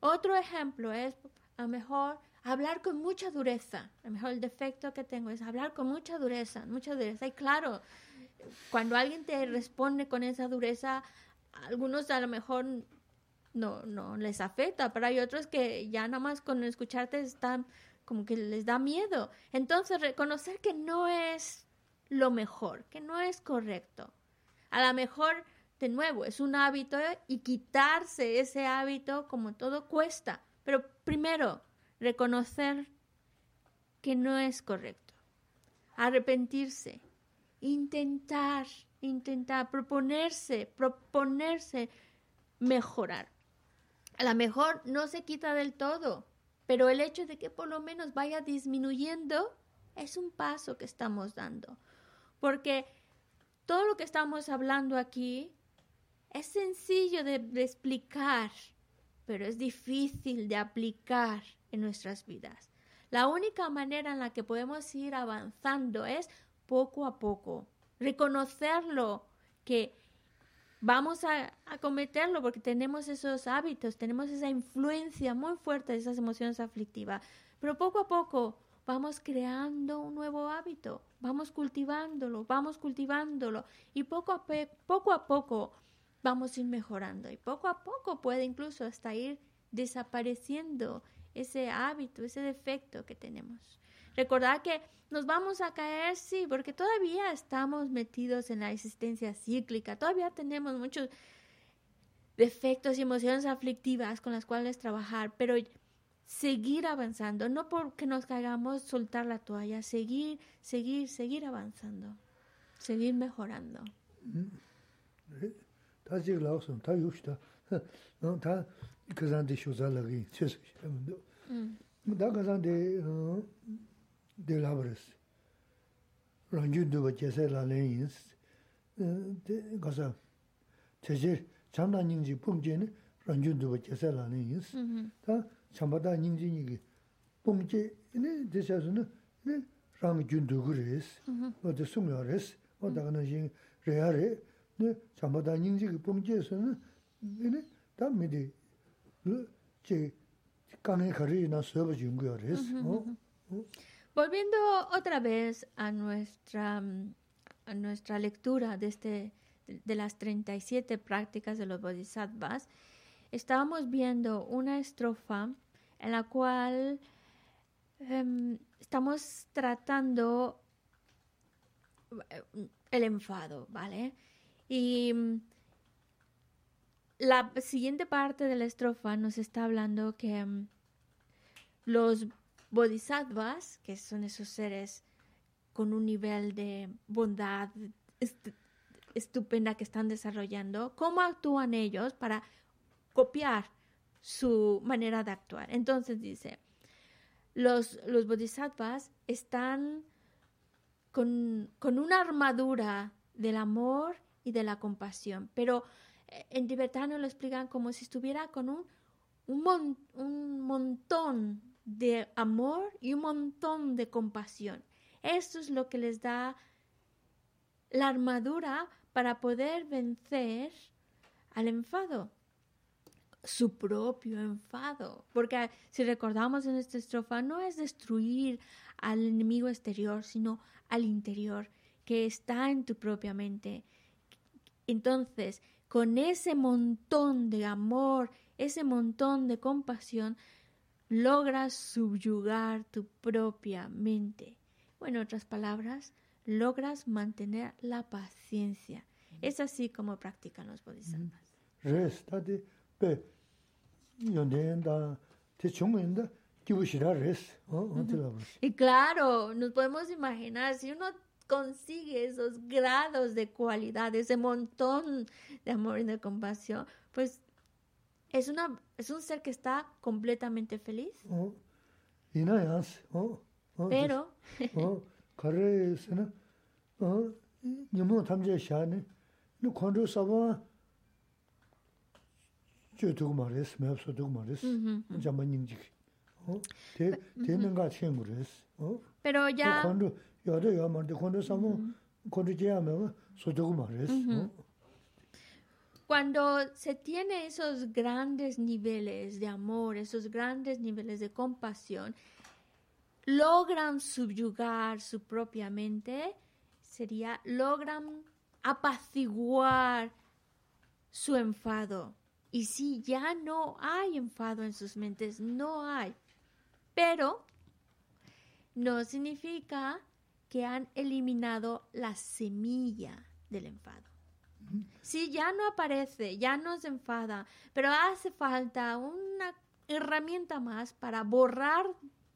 Otro ejemplo es, a lo mejor, hablar con mucha dureza. A lo mejor el defecto que tengo es hablar con mucha dureza, mucha dureza. Y claro, cuando alguien te responde con esa dureza, algunos a lo mejor no, no les afecta, pero hay otros que ya nada más con escucharte están como que les da miedo. Entonces, reconocer que no es lo mejor, que no es correcto. A lo mejor, de nuevo, es un hábito y quitarse ese hábito como todo cuesta. Pero primero, reconocer que no es correcto. Arrepentirse intentar, intentar, proponerse, proponerse mejorar. A lo mejor no se quita del todo, pero el hecho de que por lo menos vaya disminuyendo es un paso que estamos dando. Porque todo lo que estamos hablando aquí es sencillo de, explicar, pero es difícil de aplicar en nuestras vidas. La única manera en la que podemos ir avanzando es poco a poco, reconocerlo, que vamos a, cometerlo porque tenemos esos hábitos, tenemos esa influencia muy fuerte de esas emociones aflictivas, pero poco a poco vamos creando un nuevo hábito, vamos cultivándolo, vamos cultivándolo. Y poco a, poco a poco vamos a ir mejorando y poco a poco puede incluso hasta ir desapareciendo ese hábito, ese defecto que tenemos. Recordar que nos vamos a caer, sí, porque todavía estamos metidos en la existencia cíclica, todavía tenemos muchos defectos y emociones aflictivas con las cuales trabajar, pero seguir avanzando, no porque nos caigamos, soltar la toalla, seguir, seguir, seguir avanzando, seguir mejorando. tā chīk lāu sōn, tā yūsh tā, nō tā kāzān dī shūzā lāgī, chē sō shē mō dō. Tā kāzān dī, dī lāba rā sī, rāngyū dō bā chē sē lā lē yīn sī, kāzā, chē chē, chāng dā nying jī pōng chē nī, rāngyū dō bā chē sē lā lē yīn sī, tā chāng bā dā nying jī nī kī, pōng chē, nī dī sē sō nī, nī rāng gyūn dō gu rē sī, wā dī sōng yā rē sī, wā dā kā nā yīng rē yā rē, Volviendo otra vez a nuestra, a nuestra lectura de, este, de las 37 prácticas de los bodhisattvas, estábamos viendo una estrofa en la cual em, estamos tratando el enfado, ¿vale? Y mm, la siguiente parte de la estrofa nos está hablando que mm, los bodhisattvas, que son esos seres con un nivel de bondad estupenda que están desarrollando, ¿cómo actúan ellos para copiar su manera de actuar? Entonces dice, los, los bodhisattvas están con, con una armadura del amor y de la compasión, pero eh, en tibetano lo explican como si estuviera con un, un, un montón de amor y un montón de compasión. Esto es lo que les da la armadura para poder vencer al enfado, su propio enfado. Porque si recordamos en esta estrofa, no es destruir al enemigo exterior, sino al interior, que está en tu propia mente. Entonces, con ese montón de amor, ese montón de compasión, logras subyugar tu propia mente. O en otras palabras, logras mantener la paciencia. Es así como practican los bodhisattvas. Y claro, nos podemos imaginar, si uno consigue esos grados de cualidad, ese montón de amor y de compasión, pues es, una, es un ser que está completamente feliz. Pero... Pero ya... Cuando se tiene esos grandes niveles de amor, esos grandes niveles de compasión, logran subyugar su propia mente, sería, logran apaciguar su enfado. Y si ya no hay enfado en sus mentes, no hay. Pero no significa que han eliminado la semilla del enfado. Si ya no aparece, ya no se enfada, pero hace falta una herramienta más para borrar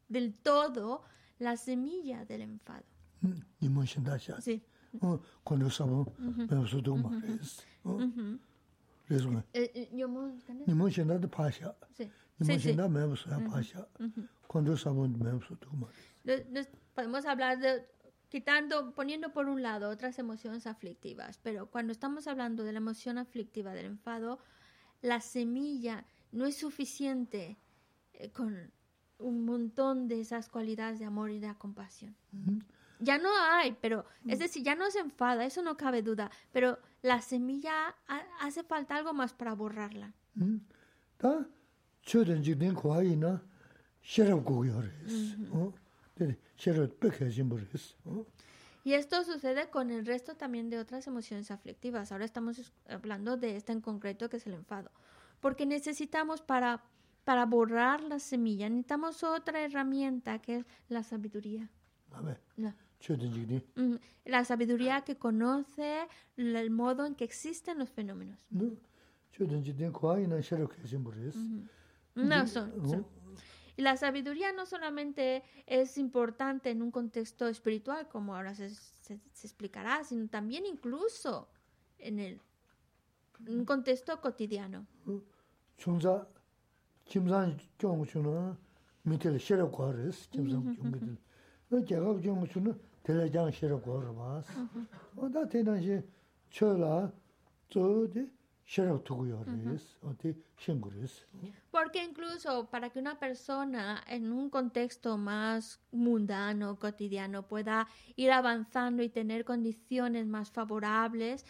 del todo la semilla del enfado. Sí. Podemos hablar de quitando, poniendo por un lado otras emociones aflictivas, pero cuando estamos hablando de la emoción aflictiva del enfado, la semilla no es suficiente eh, con un montón de esas cualidades de amor y de compasión. Ya no hay, pero es decir, ya no se enfada, eso no cabe duda, pero la semilla hace falta algo más para borrarla. Y esto sucede con el resto también de otras emociones aflictivas. Ahora estamos hablando de esta en concreto que es el enfado. Porque necesitamos para, para borrar la semilla, necesitamos otra herramienta que es la sabiduría. La, la sabiduría que conoce el modo en que existen los fenómenos. No, son, y la sabiduría no solamente es importante en un contexto espiritual, como ahora se, se, explicará, sino también incluso en el, un contexto cotidiano. Porque incluso para que una persona en un contexto más mundano, cotidiano, pueda ir avanzando y tener condiciones más favorables,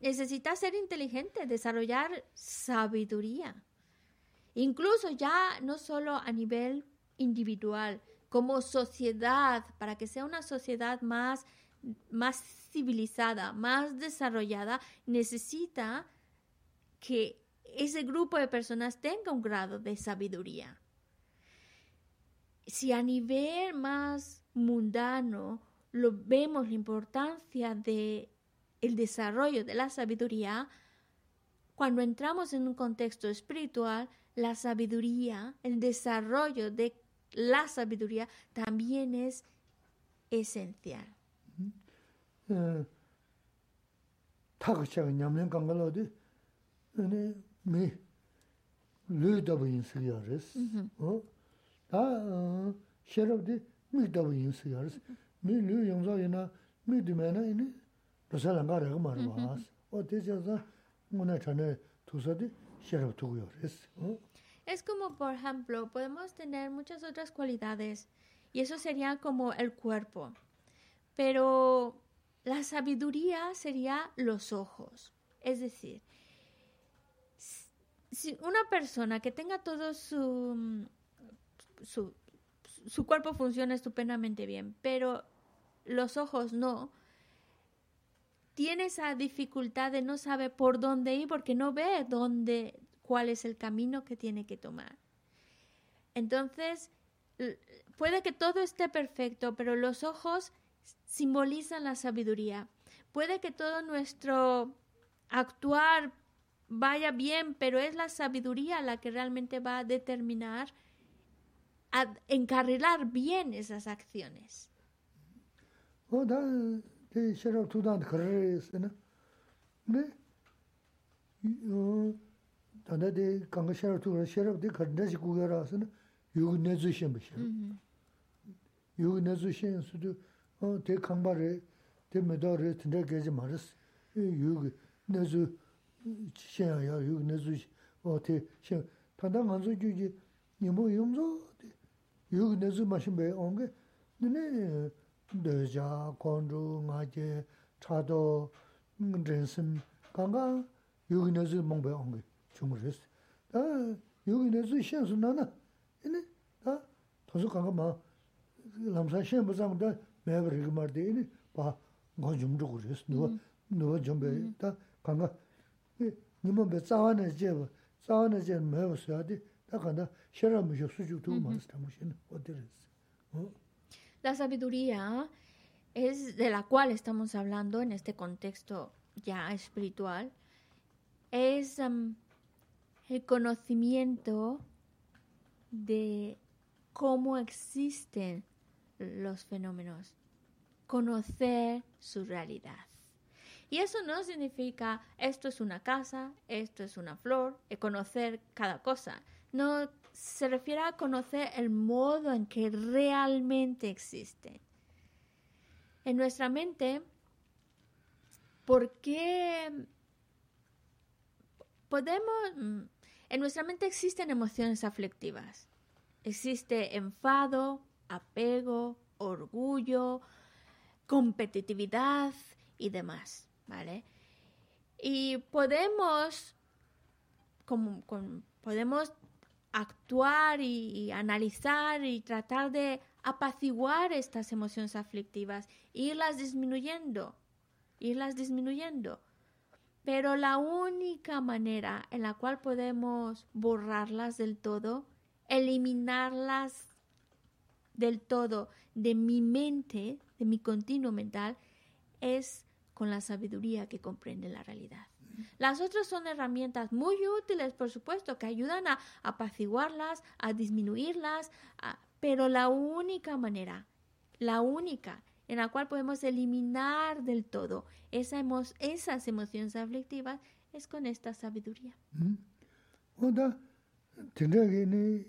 necesita ser inteligente, desarrollar sabiduría. Incluso ya no solo a nivel individual, como sociedad, para que sea una sociedad más, más civilizada, más desarrollada, necesita que ese grupo de personas tenga un grado de sabiduría. Si a nivel más mundano lo vemos la importancia de el desarrollo de la sabiduría, cuando entramos en un contexto espiritual, la sabiduría, el desarrollo de la sabiduría también es esencial. Es como, por ejemplo, podemos tener muchas otras cualidades y eso sería como el cuerpo. Pero la sabiduría sería los ojos. Es decir, una persona que tenga todo su, su, su cuerpo funciona estupendamente bien, pero los ojos no, tiene esa dificultad de no saber por dónde ir porque no ve dónde, cuál es el camino que tiene que tomar. Entonces, puede que todo esté perfecto, pero los ojos simbolizan la sabiduría. Puede que todo nuestro actuar vaya bien, pero es la sabiduría la que realmente va a determinar, a encarrilar bien esas acciones. xiāng yā yūg nā zū wā tē xiāng, tāndā ngā zū jū jī nīmbō yōng zō, yūg nā zū mā shīng bē ōng gē, nē dē jā, kōng zhū, ngā jē, chā dō, rēn sīm, kāng gā yūg nā zū mōng bē ōng gē, chūng rē sī. Tā yūg nā zū xiāng sū nā na, nē, tā tō sū kāng gā mā, lām sā xiāng bā sāng dā mē bā rī gā mā rī, nē, bā ngā jūm rū gu rē sī, nūwa, mm. nūwa jūm bē, tā kāng gā nima be tsawa na jeba, tsawa na jeba mewa suyadi, da kanda shera misho suju tu maris tamu shen, La sabiduría es de la cual estamos hablando en este contexto ya espiritual, es el conocimiento de cómo existen los fenómenos, conocer su realidad. Y eso no significa esto es una casa, esto es una flor, conocer cada cosa. No se refiere a conocer el modo en que realmente existen. En nuestra mente, ¿por qué podemos mm, en nuestra mente existen emociones aflictivas. Existe enfado, apego, orgullo, competitividad y demás, ¿vale? Y podemos, como, podemos actuar y, analizar y tratar de apaciguar estas emociones aflictivas, irlas disminuyendo, irlas disminuyendo. Pero la única manera en la cual podemos borrarlas del todo, eliminarlas del todo de mi mente, de mi continuo mental, es con la sabiduría que comprende la realidad. Las otras son herramientas muy útiles, por supuesto, que ayudan a apaciguarlas, a disminuirlas, pero la única manera, la única en la cual podemos eliminar del todo esa esas emociones aflictivas es con esta sabiduría. Tendrá ni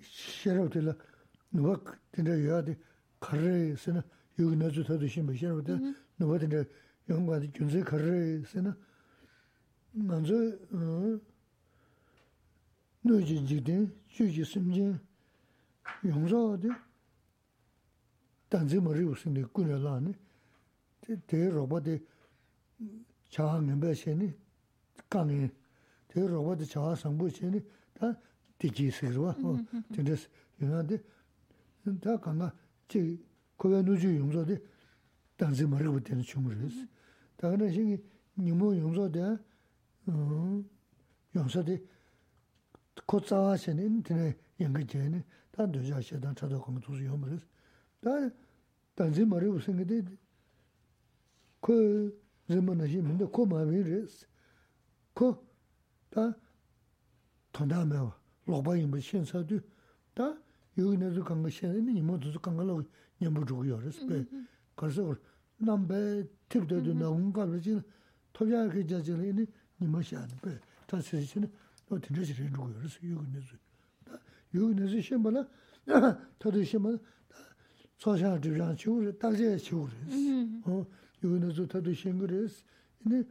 shero de la no tendrá ya de carre sena yugi na zuta de shimba shero de no va tendrá yongwa de junze carre sena manzo no ji ji de ju ji sim ji yongzo de 단지 머리 웃으니 꾸려라네 대 로봇이 차항에 배세니 강에 대 로봇이 차 상부 세니 다 디지스로 어 근데스 유나데 다 강아 지 고야 누주 용서데 단지 머리 웃는 춤을스 다는 신이 니모 용서데 어 용서데 코자와세니 인터넷 연결되네 다 되자셔다 차도 공투수 요물스 다 단지 머리 웃은 게 그 zemana shi minda ko ma mi res. Ko ta tonda mewa, lokpa yinpa shen sa du, ta yogi nazu kanga shen, ina nima tuzu kanga lagu nyambu zhugu yo res. Pe, karsa kor, 남배 팁도도 나온 거 그러지? 토자게 자질이니 니머시 안 돼. 다시시는 또 들으시는 누구 그래서 요근에서. 요근에서 심벌아 다들 심벌 소샤 드랑 치우르 딱제 치우르. 어 요근에서 다들 심그레스 이니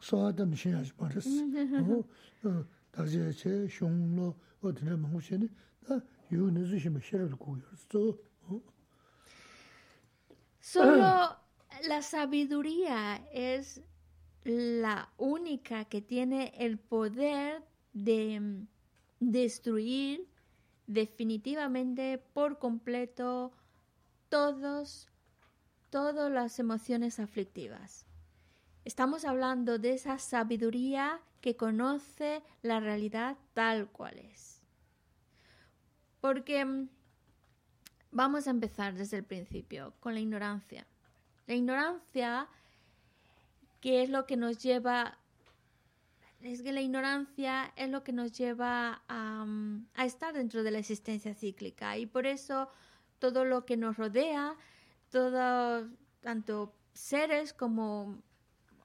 소하담 신하지 버스. 어. 딱제 제 숑로 어디를 먹으시니? 다 요근에서 심을 싫을 거예요. 또 솔로 la sabiduría es la única que tiene el poder de mm, destruir definitivamente por completo todos todas las emociones aflictivas. Estamos hablando de esa sabiduría que conoce la realidad tal cual es. Porque mm, vamos a empezar desde el principio con la ignorancia. La ignorancia, que es lo que nos lleva, es que la ignorancia es lo que nos lleva a, mm, a estar dentro de la existencia cíclica y por eso todo lo que nos rodea, todo, tanto seres como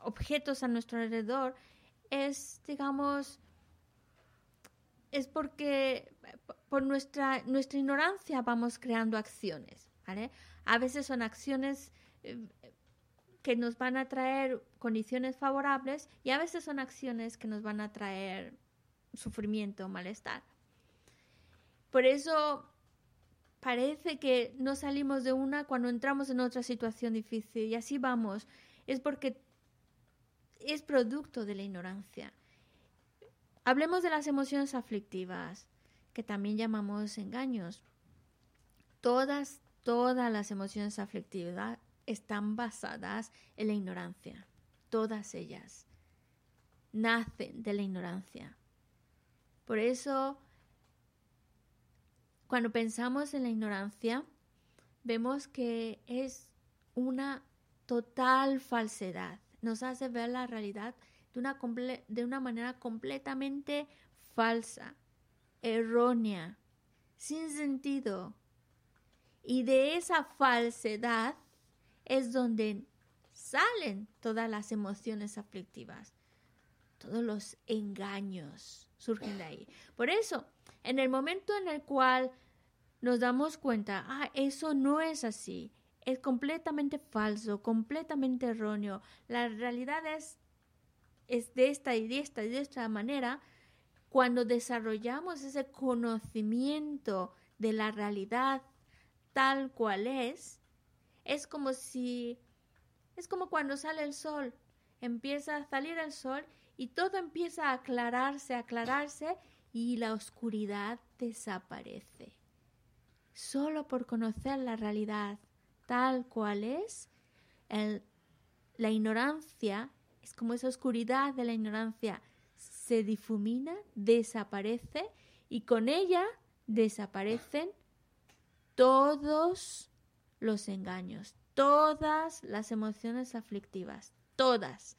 objetos a nuestro alrededor, es, digamos, es porque por nuestra, nuestra ignorancia vamos creando acciones, ¿vale? A veces son acciones que nos van a traer condiciones favorables y a veces son acciones que nos van a traer sufrimiento, malestar. Por eso parece que no salimos de una cuando entramos en otra situación difícil y así vamos. Es porque es producto de la ignorancia. Hablemos de las emociones aflictivas, que también llamamos engaños. Todas, todas las emociones aflictivas están basadas en la ignorancia. Todas ellas nacen de la ignorancia. Por eso cuando pensamos en la ignorancia, vemos que es una total falsedad. Nos hace ver la realidad de una, de una manera completamente falsa, errónea, sin sentido. Y de esa falsedad es donde salen todas las emociones aflictivas. Todos los engaños surgen de ahí. Por eso, en el momento en el cual nos damos cuenta, ah, eso no es así, es completamente falso, completamente erróneo, la realidad es, es de esta y de esta y de esta manera, cuando desarrollamos ese conocimiento de la realidad tal cual es, es como si, es como cuando sale el sol, empieza a salir el sol y todo empieza a aclararse, aclararse y la oscuridad desaparece. Solo por conocer la realidad tal cual es, la ignorancia es como esa oscuridad de la ignorancia se difumina, desaparece y con ella desaparecen todos los engaños, todas las emociones aflictivas, todas.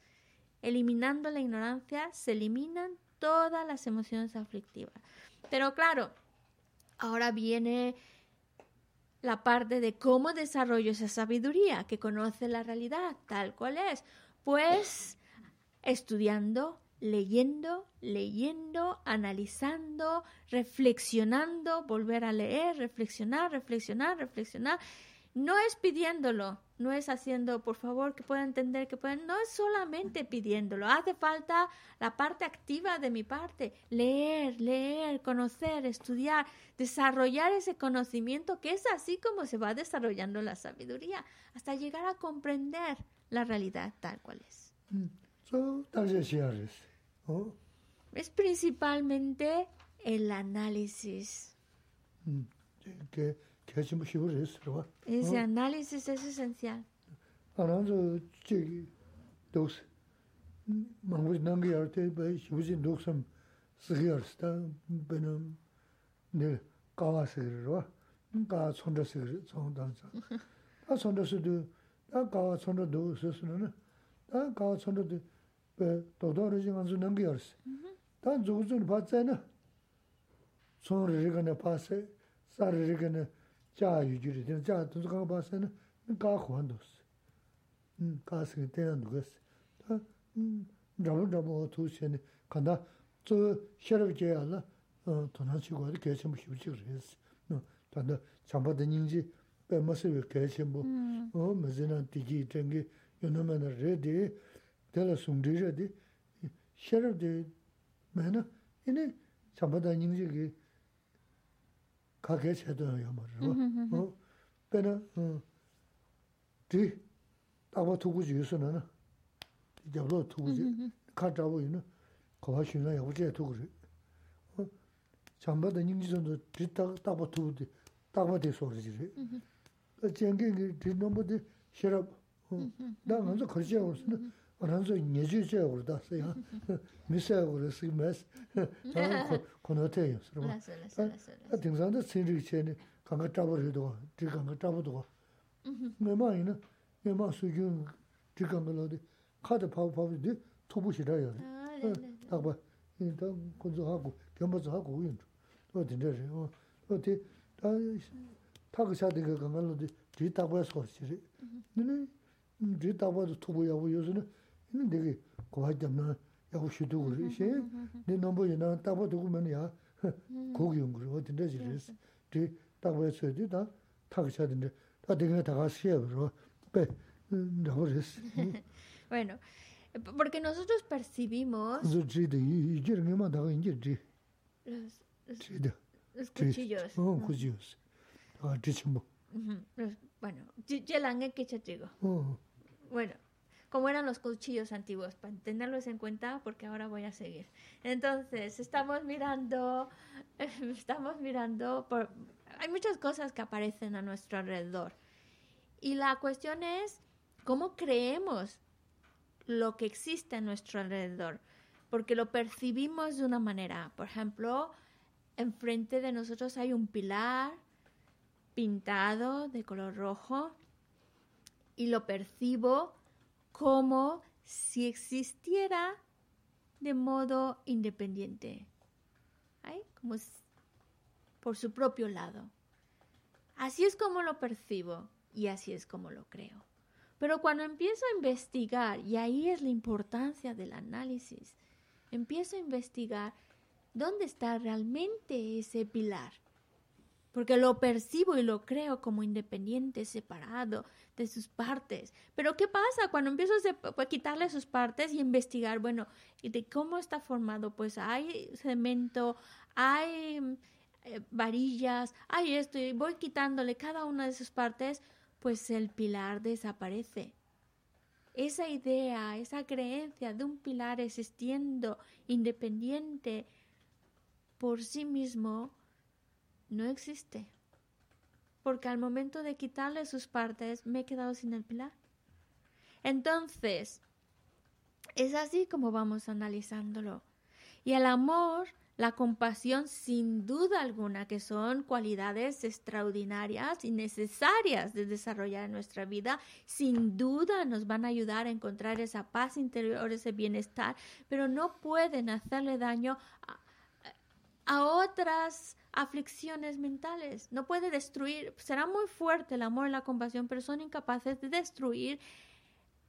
Eliminando la ignorancia se eliminan todas las emociones aflictivas. Pero claro, ahora viene la parte de cómo desarrollo esa sabiduría que conoce la realidad tal cual es. Pues estudiando, leyendo, leyendo, analizando, reflexionando, volver a leer, reflexionar, reflexionar, reflexionar no es pidiéndolo, no es haciendo, por favor, que pueda entender, que puedan, no es solamente pidiéndolo, hace falta la parte activa de mi parte, leer, leer, conocer, estudiar, desarrollar ese conocimiento, que es así como se va desarrollando la sabiduría, hasta llegar a comprender la realidad tal cual es. Mm. Es principalmente el análisis. Mm. Ese análisis es esencial. Aranzo chigi dos mangus nangi arte ba shuji doksam sigiyar sta benam ne kawa sigir wa ka chonda sigir chonda sa a chonda sidu a kawa chonda do sesuna na 다 가서 선도 그 도도를 지금 안 주는 게 없어. 다 조금 봤잖아. 손을 파세 살을 이거는 자 유지를 되는 자 도서 봤으면 가 혼도스. 음 가서 때는 누구스. 음 저런 저뭐 두시네 간다. 저 셔럽 제야라 어 도나치고 어디 계시면 휴지 그랬어. 어 단다 잠바데 닝지 빼면서 계시면 어 무슨 디기 된게 요놈은 레디 텔라 숨디르디 셔럽데 매나 이네 잠바데 닝지기 가게 제도요 말이야. 어. 배나 어. 뒤 아마 두고 주서는 이제 로 두고 주 가자고 있는 거와 신나 여제 두고 그래. 어. 잠바다 닝지선도 뒤다 따고 두고 따고 돼 소리지. 어 쟁게 뒤 넘어데 싫어. 어. 나 먼저 거지 없으면 어난서 예주제 그러다 써야. 미세야 그랬어. 메스. 저 코노테요. 그러면 아 등산도 신리 전에 강가 잡으려도 지 강가 잡아도 내 마이는 내 마수준 지 강가로도 카드 파고 파고도 토부시라요. 딱 봐. 일단 건조하고 겸버서 하고 우연. 또 된대요. 어. 어디 다 타고 사는 거 강가로도 뒤 타고 소리지. 너네 뒤 타고도 토부야고 요새는 이는 되게 고하잖아. 야고 쉬도 그러시. 내 넘버이나 따고 두고 면이야. 고기 온 거로 어디 내지 그랬어. 뒤 따고 했어야 돼. 다 타고 쳐야 되는데 다 되게 다 가시야 그러. 빼. 나 그랬어. bueno, porque nosotros percibimos 저 지데 이 이제는 뭐 다가 이제 지. los, los, 지데. los cuchillos. 어, cuchillos. 아, 지금 뭐. Ujú, los- bueno, 지- 제랑에 que te digo. 어. Bueno, cómo eran los cuchillos antiguos, para tenerlos en cuenta, porque ahora voy a seguir. Entonces, estamos mirando, estamos mirando, por, hay muchas cosas que aparecen a nuestro alrededor. Y la cuestión es cómo creemos lo que existe a nuestro alrededor, porque lo percibimos de una manera. Por ejemplo, enfrente de nosotros hay un pilar pintado de color rojo y lo percibo como si existiera de modo independiente, como por su propio lado. Así es como lo percibo y así es como lo creo. Pero cuando empiezo a investigar, y ahí es la importancia del análisis, empiezo a investigar dónde está realmente ese pilar porque lo percibo y lo creo como independiente, separado de sus partes. Pero ¿qué pasa cuando empiezo a quitarle sus partes y investigar, bueno, ¿y de cómo está formado? Pues hay cemento, hay eh, varillas, hay esto, y voy quitándole cada una de sus partes, pues el pilar desaparece. Esa idea, esa creencia de un pilar existiendo independiente por sí mismo, no existe. Porque al momento de quitarle sus partes me he quedado sin el pilar. Entonces, es así como vamos analizándolo. Y el amor, la compasión, sin duda alguna, que son cualidades extraordinarias y necesarias de desarrollar en nuestra vida, sin duda nos van a ayudar a encontrar esa paz interior, ese bienestar, pero no pueden hacerle daño a, a otras aflicciones mentales. No puede destruir, será muy fuerte el amor y la compasión, pero son incapaces de destruir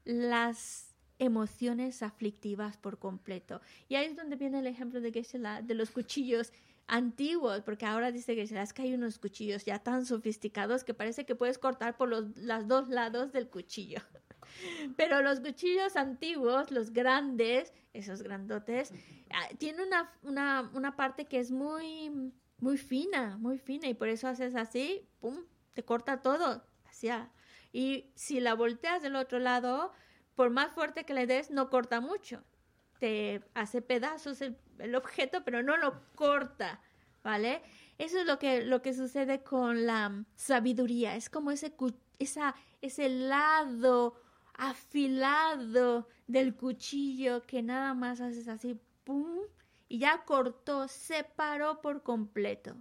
las emociones aflictivas por completo. Y ahí es donde viene el ejemplo de Geshe-la, de los cuchillos antiguos, porque ahora dice que es que hay unos cuchillos ya tan sofisticados que parece que puedes cortar por los las dos lados del cuchillo. Pero los cuchillos antiguos, los grandes, esos grandotes, ah, tienen una, una, una parte que es muy, muy fina, muy fina, y por eso haces así, pum, te corta todo, hacia. Y si la volteas del otro lado, por más fuerte que le des, no corta mucho. Te hace pedazos el, objeto, pero no lo corta, ¿vale? Eso es lo que, lo que sucede con la sabiduría. Es como ese, esa, ese lado afilado del cuchillo que nada más haces así, ¡pum! Y ya cortó, separó por completo.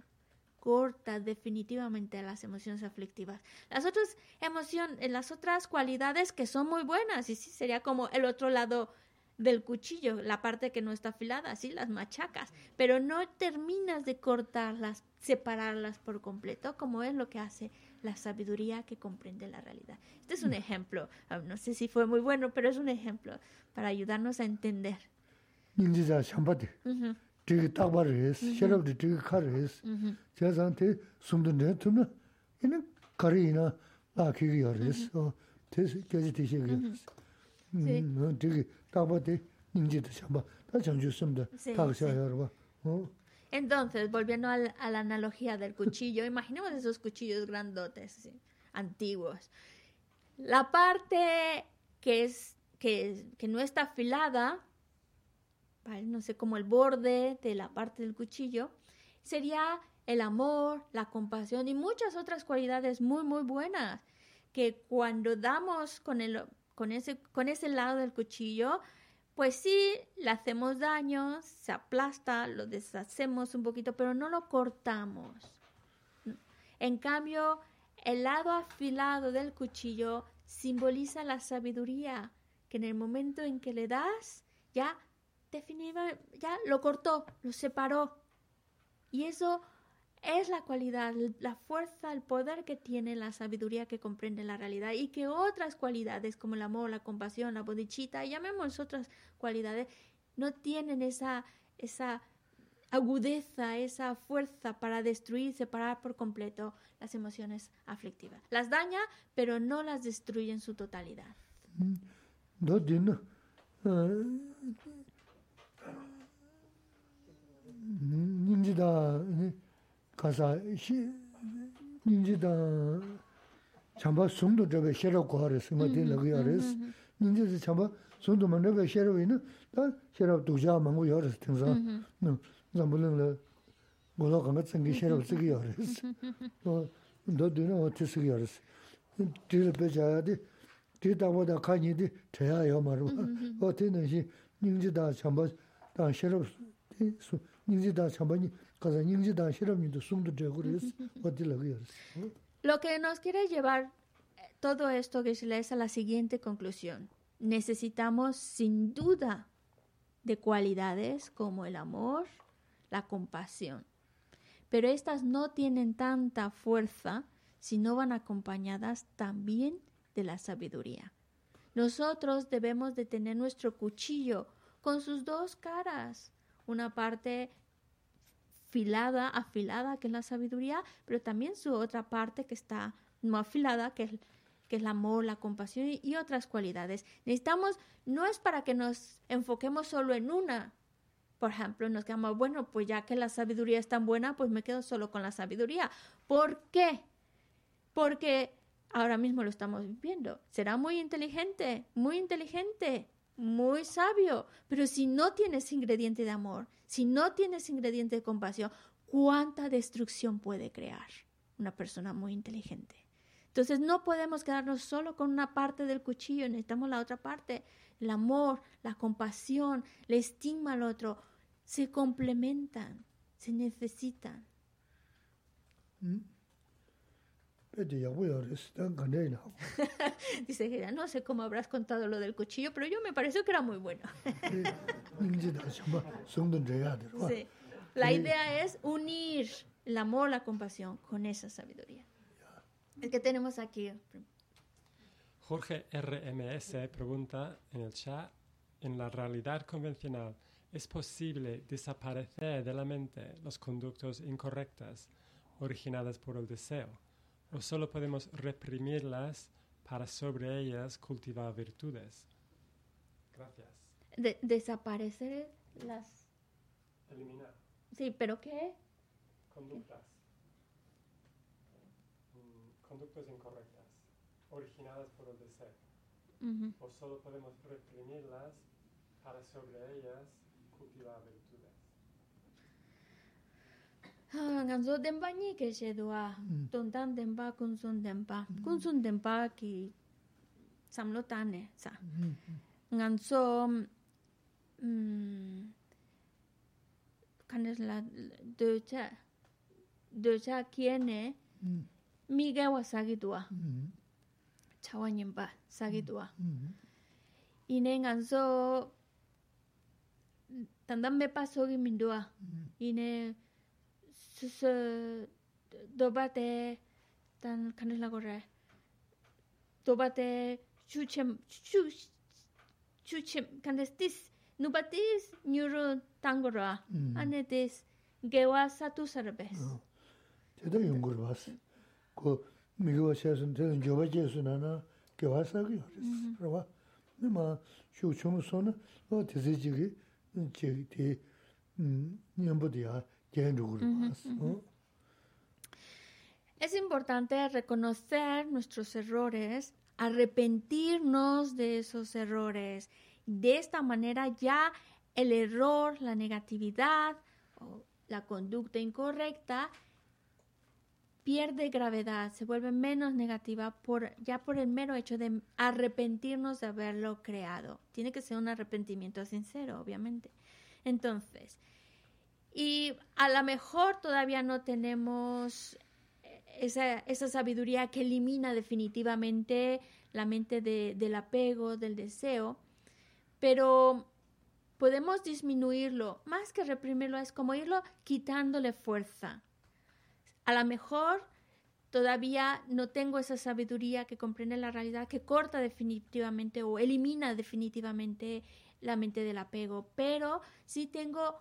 corta definitivamente las emociones aflictivas. Las otras emociones, las otras cualidades que son muy buenas, y sí sería como el otro lado del cuchillo, la parte que no está afilada, así las machacas, pero no terminas de cortarlas, separarlas por completo, como es lo que hace la sabiduría que comprende la realidad. Este es un ejemplo, ah, no sé si fue muy bueno, pero es un ejemplo para ayudarnos a entender. Entonces, volviendo a la, analogía del cuchillo, imaginemos esos cuchillos grandotes, antiguos. La parte que, es, que, no está afilada, no sé, como el borde de la parte del cuchillo, sería el amor, la compasión y muchas otras cualidades muy, muy buenas que cuando damos con ese lado del cuchillo, pues sí, le hacemos daño, se aplasta, lo deshacemos un poquito, pero no lo cortamos. En cambio, el lado afilado del cuchillo simboliza la sabiduría, que en el momento en que le das, ya definitivamente, ya lo cortó, lo separó. Y eso es la cualidad, la fuerza, el poder que tiene la sabiduría que comprende la realidad y que otras cualidades como el amor, la compasión, la bodichita, llamemos otras cualidades, no tienen esa, esa agudeza, esa fuerza para destruir, separar por completo las emociones aflictivas. Las daña, pero no las destruye en su totalidad. Mm. 가사 시 닌지다 참바 숨도 저베 셔러 거르스 뭐들 러기어스 닌지도 참바 숨도 만나베 셔러 있는 다 셔러 두자 망고 여르스 등서 너 잠불은 뭐로 가면 생기 셔러 Lo que nos quiere llevar eh, todo esto, es a la siguiente conclusión. Necesitamos sin duda de cualidades como el amor, la compasión. Pero estas no tienen tanta fuerza si no van acompañadas también de la sabiduría. Nosotros debemos de tener nuestro cuchillo con sus dos caras, una parte afilada, afilada, que es la sabiduría, pero también su otra parte que está no afilada, que es, que es el amor, la compasión y, otras cualidades. Necesitamos, no es para que nos enfoquemos solo en una. Por ejemplo, nos quedamos, bueno, pues ya que la sabiduría es tan buena, pues me quedo solo con la sabiduría. ¿Por qué? Porque ahora mismo lo estamos viendo. Será muy inteligente, muy inteligente, muy sabio, pero si no tienes ingrediente de amor, si no tienes ingrediente de compasión, ¿cuánta destrucción puede crear una persona muy inteligente? Entonces no podemos quedarnos solo con una parte del cuchillo, necesitamos la otra parte, el amor, la compasión, la estima al otro, se complementan, se necesitan. ¿Mm? Dice que no sé cómo habrás contado lo del cuchillo, pero yo me pareció que era muy bueno. La idea es unir el amor, la compasión con esa sabiduría. El que tenemos aquí. Jorge RMS pregunta en el chat, en la realidad convencional, ¿es posible desaparecer de la mente los conductos incorrectos originados por el deseo? O solo podemos reprimirlas para sobre ellas cultivar virtudes. Gracias. desaparecer las... Eliminar. Sí, pero ¿qué? Conductas. Mm, conductas incorrectas, originadas por el deseo. O solo podemos reprimirlas para sobre ellas cultivar virtudes. nganzo denpa nyi ke shedwa, tontan denpa, kunsun denpa, kunsun denpa ki samlo tane sa. Nganzo kandis la docha, docha kiene mi gawa sagidwa, chawa nyimba sagidwa. Ine nganzo tanda mepa sogi mindwa, ine nganzo nganso tanda me paso gi mindua ine susu dobate tan kanela gore dobate chuchem chu chuchem kandestis nubatis nyuro tangora 음. anetis gewa satu sarbes 어. 대도 연구를 봤어. 그 미국 시에서는 대는 교화 제수나나 교화사기 그랬어. 그러봐. 근데 쇼촌소는 어 대세지기 제기 음 년보다야 개인적으로 봤어. 어? Es importante reconocer nuestros errores, arrepentirnos de esos errores. De esta manera ya el error, la negatividad o la conducta incorrecta pierde gravedad, se vuelve menos negativa por, ya por el mero hecho de arrepentirnos de haberlo creado. Tiene que ser un arrepentimiento sincero, obviamente. Entonces, y a lo mejor todavía no tenemos esa, esa sabiduría que elimina definitivamente la mente de- del apego, del deseo, pero podemos disminuirlo, más que reprimirlo, es como irlo quitándole fuerza. A lo mejor todavía no tengo esa sabiduría que comprende la realidad, que corta definitivamente o elimina definitivamente la mente del apego, pero sí tengo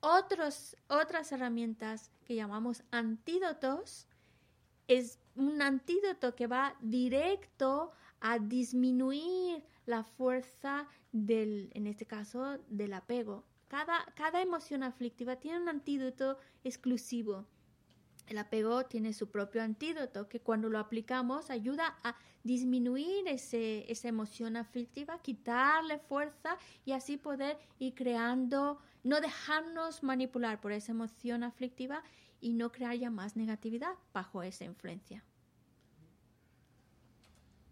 otros, otras herramientas que llamamos antídotos. Es un antídoto que va directo a disminuir la fuerza del, en este caso, del apego. Cada, cada emoción aflictiva tiene un antídoto exclusivo. El apego tiene su propio antídoto que cuando lo aplicamos ayuda a disminuir ese, esa emoción aflictiva, quitarle fuerza y así poder ir creando, no dejarnos manipular por esa emoción aflictiva y no crear ya más negatividad bajo esa influencia.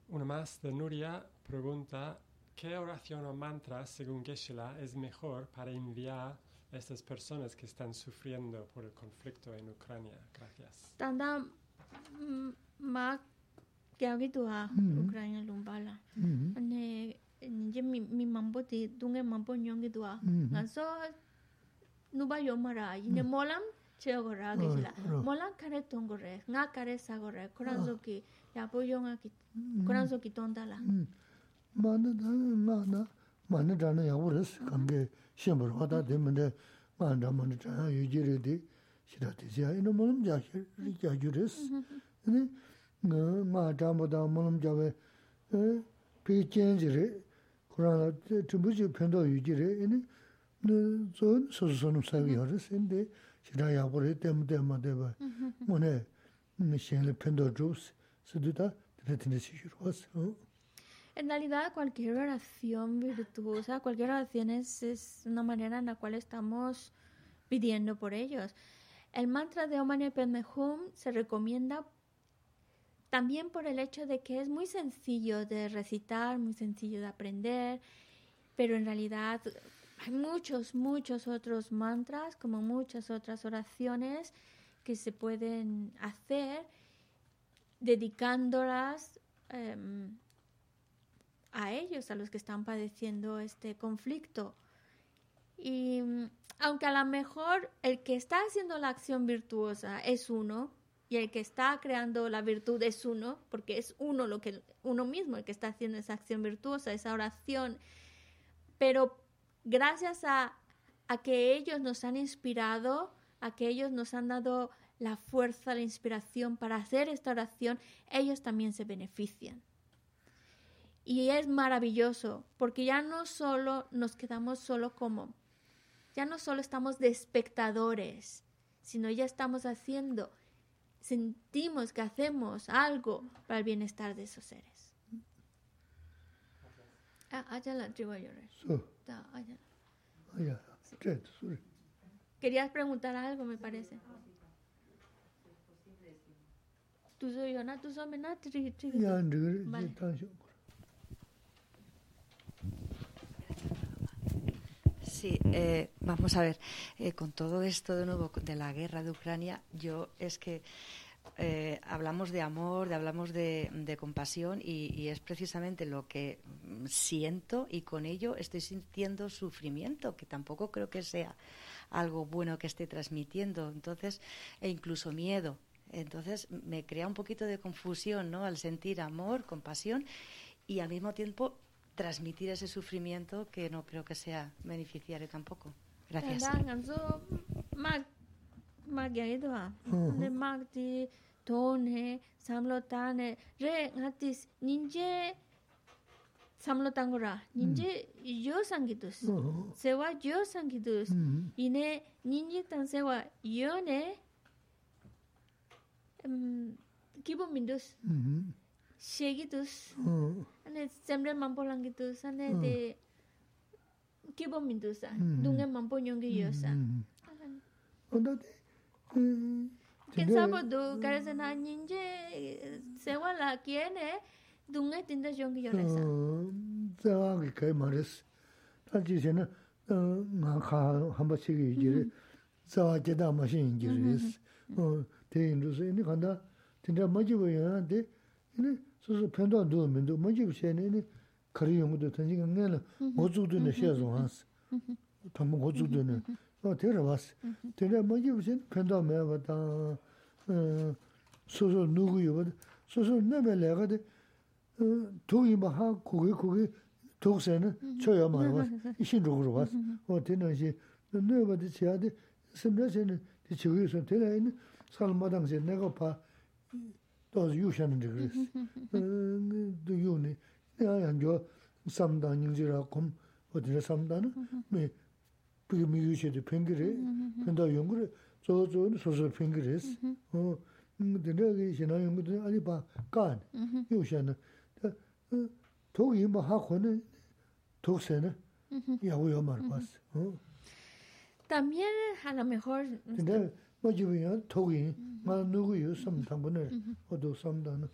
Una más de Nuria pregunta, ¿qué oración o mantra, según Geshe-la, es mejor para enviar a estas personas que están sufriendo por el conflicto en Ucrania? Gracias. Tanda mm, ma kyagi tuwa Mhm. Ukraina lumbala. 음. ane ninje mi mambo ti dunge mambo nyongi tuwa. nuba yomara ine mm. molam chego ra ge mm, la mm. molam kare tongo re nga kare sago re koranzo ki ya bo yonga ki koranzo ki tonda la mana da na na mana da na ya wo res kam ge shem ro da de men de ma da man da yu ji re de shi da de ya ino molam ja shi ri ja ju res. Mm-hmm, mm-hmm. Ne ma da mo da molam ja we eh, pe chen ji re koran tu bu ji pendo yu ji re ine 레 그러나 주부지 편도 유지레 이네 너존 소소는 사위하르스 인데 시라 야고르 때문에 마데바 뭐네 미션을 편도 주스 스두다 드레티네 시주로 왔어 En realidad, cualquier oración virtuosa, cualquier oración es, es una manera en la cual estamos pidiendo por ellos. El mantra de Om Mani Padme Hum se recomienda también por el hecho de que es muy sencillo de recitar, muy sencillo de aprender, pero en realidad hay muchos, muchos otros mantras, como muchas otras oraciones que se pueden hacer dedicándolas em, a ellos, a los que están padeciendo este conflicto. Y mm, aunque a lo mejor el que está haciendo la acción virtuosa es uno y el que está creando la virtud es uno, porque es uno lo que uno mismo el que está haciendo esa acción virtuosa, esa oración, pero gracias a, a que ellos nos han inspirado, a que ellos nos han dado la fuerza, la inspiración para hacer esta oración, ellos también se benefician. Y es maravilloso, porque ya no solo nos quedamos solo como, ya no solo estamos de espectadores, sino ya estamos haciendo, sentimos que hacemos algo para el bienestar de esos seres. Ah, ayala, te voy a llorar está allá. Allá, sí. Querías preguntar algo, me parece. Tú soy yo, tú soy mena, tri. Ya. Sí, eh, vamos a ver, eh, con todo esto de nuevo de la guerra de Ucrania, yo es que eh, hablamos de amor, de, hablamos de, de compasión y, y, es precisamente lo que siento y con ello estoy sintiendo sufrimiento, que tampoco creo que sea algo bueno que esté transmitiendo, entonces, e incluso miedo. Entonces me crea un poquito de confusión, ¿no? Al sentir amor, compasión y al mismo tiempo transmitir ese sufrimiento que no creo que sea beneficiario tampoco. Gracias. maa gyayi dhwaa. Hmm. Ande maa di dhon he, samlo taan he, re nga tis ninje samlo tango ra, ninje hmm. yo sangidus, hmm. sewa yo sangidus, ine ninje tan sewa yo ne kibu mindus, shegidus, ane semre mampo langidus, ane de kibu mindusa, dunga mampo nyongi yo sa. Onda de kensapo du karazana ninje sewa la kiene dunga tinda jongi yoresa zawa ki kai mares tanchi sena nga ka hamba chigi yujiri zawa jeda mashin yujiri es te indu se ini kanda tinda majibu yana de ini susu pendo du mendo majibu chene ini kari yungu du tanchi ka nga la gozudu ne shia zongas tamu gozudu ne 어 데려봤어. 데려 뭐지 무슨 편도 매버다. 어 소소 누구요? 소소 내벨레가 돼. 동이 마하 고기 고기 독세는 쳐야 말아. 이신적으로 봤어. 어 되는지 너버도 지야데 심지어는 지구에서 데려있는 살마당제 내가 봐. 또 유샤는 그랬어. 도 요네. 내가 안줘 삼단 인지라 검 어디서 삼단은 뭐 비기 미유시도 팽기레 펜다 용그레 저저는 소소 팽기레스 어 근데 내가 지나 용그도 아니 봐간 요샤는 도기 뭐 하고는 독세는 야고요 말 봤어 어 también a lo mejor 근데 뭐 주면 독이 뭐 누구요 섬 당분을 어도 섬다는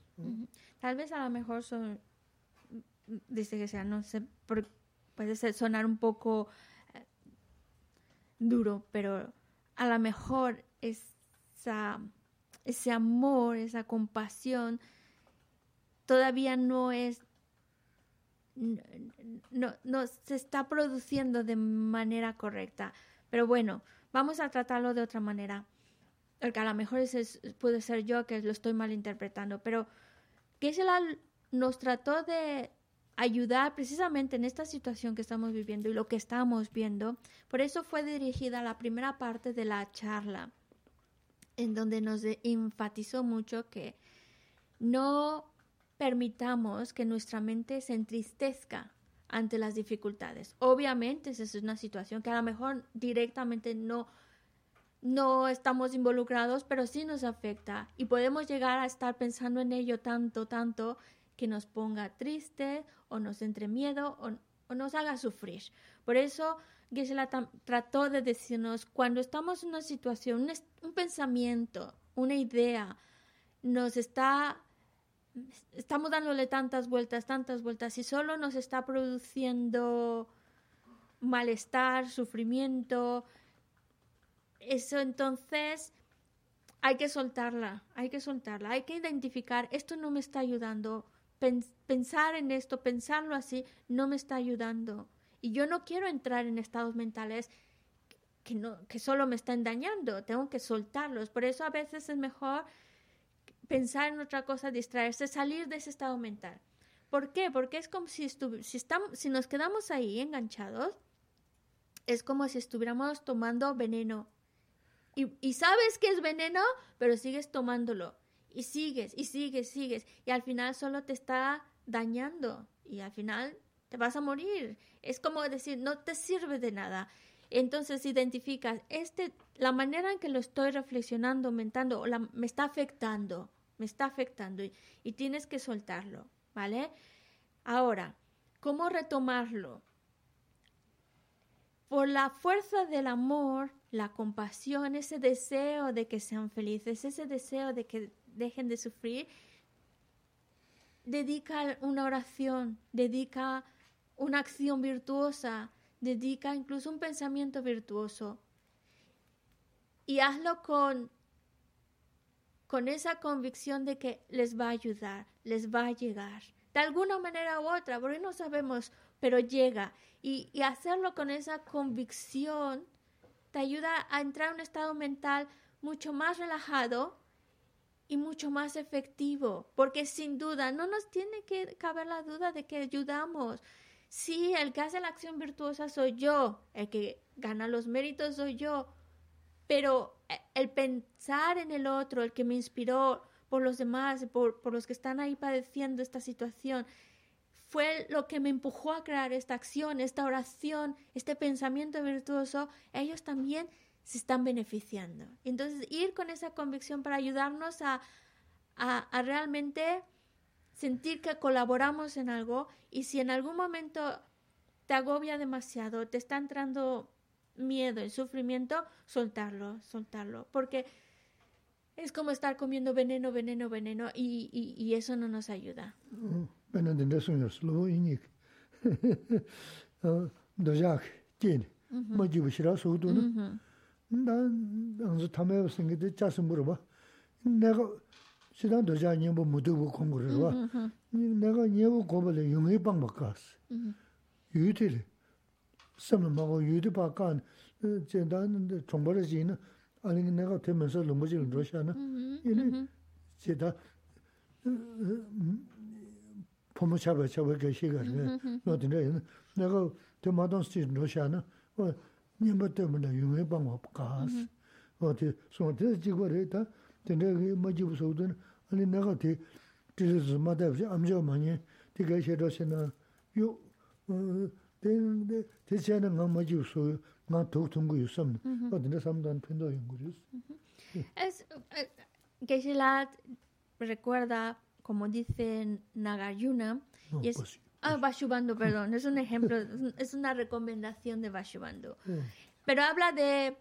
tal vez a lo mejor son dice que sea no sé puede sonar un poco duro, pero a lo mejor esa, ese amor, esa compasión, todavía no es, no, no se está produciendo de manera correcta. Pero bueno, vamos a tratarlo de otra manera. Porque a lo mejor es, puede ser yo que lo estoy malinterpretando, pero Geshe-la nos trató de ayudar precisamente en esta situación que estamos viviendo y lo que estamos viendo. Por eso fue dirigida la primera parte de la charla, en donde nos enfatizó mucho que no permitamos que nuestra mente se entristezca ante las dificultades. Obviamente, esa es una situación que a lo mejor directamente no, no estamos involucrados, pero sí nos afecta y podemos llegar a estar pensando en ello tanto, tanto que nos ponga triste o nos entre miedo o, nos haga sufrir. Por eso Gisela trató de decirnos, cuando estamos en una situación, un, un pensamiento, una idea, nos está estamos dándole tantas vueltas, tantas vueltas y solo nos está produciendo malestar, sufrimiento. Eso entonces hay que soltarla, hay que soltarla, hay que identificar, esto no me está ayudando, pensar en esto, pensarlo así, no me está ayudando. Y yo no quiero entrar en estados mentales que, no, que solo me están dañando, tengo que soltarlos. Por eso a veces es mejor pensar en otra cosa, distraerse, salir de ese estado mental. ¿Por qué? Porque es como si, si, estamos, si nos quedamos ahí enganchados, es como si estuviéramos tomando veneno. Y, y sabes que es veneno, pero sigues tomándolo. Y sigues, y sigues, sigues. Y al final solo te está dañando. Y al final te vas a morir. Es como decir, no te sirve de nada. Entonces identificas, este, la manera en que lo estoy reflexionando, aumentando, la, me está afectando me está afectando y, tienes que soltarlo, ¿vale? Ahora, ¿cómo retomarlo? Por la fuerza del amor, la compasión, ese deseo de que sean felices, ese deseo de que dejen de sufrir, dedica una oración, dedica una acción virtuosa, dedica incluso un pensamiento virtuoso y hazlo con, con esa convicción de que les va a ayudar, les va a llegar, de alguna manera u otra, porque no sabemos, pero llega. Y, y hacerlo con esa convicción te ayuda a entrar en un estado mental mucho más relajado y mucho más efectivo, porque sin duda no nos tiene que caber la duda de que ayudamos. Sí, el que hace la acción virtuosa soy yo, el que gana los méritos soy yo, pero eh, el pensar en el otro, el que me inspiró por los demás, por, por los que están ahí padeciendo esta situación, fue lo que me empujó a crear esta acción, esta oración, este pensamiento virtuoso, ellos también se están beneficiando. Entonces, ir con esa convicción para ayudarnos a, a, a, realmente sentir que colaboramos en algo y si en algún momento te agobia demasiado, te está entrando miedo, el sufrimiento, soltarlo, soltarlo, porque es como estar comiendo veneno, veneno, veneno y, y, y eso no nos ayuda. De slow inik. Dojak, tiene. Majibu shira sudu na. Da anzu tamayo singi de chasu murba. Nega shidan doja nyembo mudubu kongurwa. Nega nyembo gobale yungi bangba kas. Yutili. Sama mago yuti pa kan. Jendan chongbara jina. 아니 내가 되면서 너무 지금 러시아는 이제 제가 포모 잡아 잡아 계시거든요. 어디네 내가 대마던 시 러시아는 어 님버 때문에 유명해 방법 가스 어 nyingba tenpa yungwe pangwa kaas. Wate, son tesa chikwa re, ta tenre ma jibu sawdun, ani naga te, tisa zi ma tabsi amja ma nye, te kaya she rasi na, yu, te siya na nga ma jibu sawyo, nga tok tungu yu samna, wate na mm-hmm. samdan pendo yungu res. Mm-hmm. Es, eh, Geshe-la recuerda, como dice Nagarjuna, no, y es, pues, ah, Bashubando, perdón, es un ejemplo, es una recomendación de Bashubando. Pero habla de,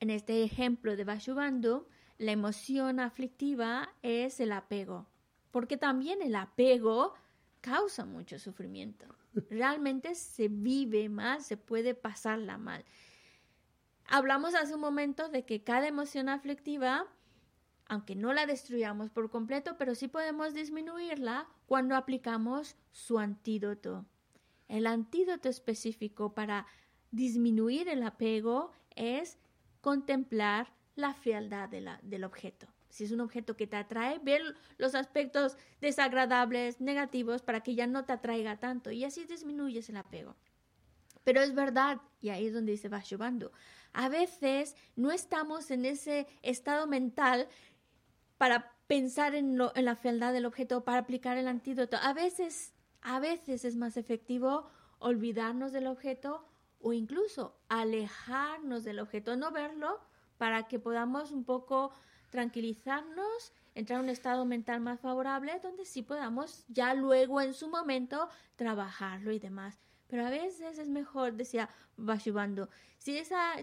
en este ejemplo de Bashubando, la emoción aflictiva es el apego, porque también el apego causa mucho sufrimiento. Realmente se vive mal, se puede pasarla mal. Hablamos hace un momento de que cada emoción aflictiva, aunque no la destruyamos por completo, pero sí podemos disminuirla cuando aplicamos su antídoto. El antídoto específico para disminuir el apego es contemplar la fealdad del objeto. Si es un objeto que te atrae, ver los aspectos desagradables, negativos, para que ya no te atraiga tanto y así disminuyes el apego. Pero es verdad, y ahí es donde dice Vashubando, a veces no estamos en ese estado mental para pensar en, en la fealdad del objeto, para aplicar el antídoto. A veces, a veces es más efectivo olvidarnos del objeto o incluso alejarnos del objeto, no verlo, para que podamos un poco tranquilizarnos, entrar en un estado mental más favorable, donde sí podamos ya luego en su momento trabajarlo y demás. Pero a veces es mejor, decía Bashubando, si esa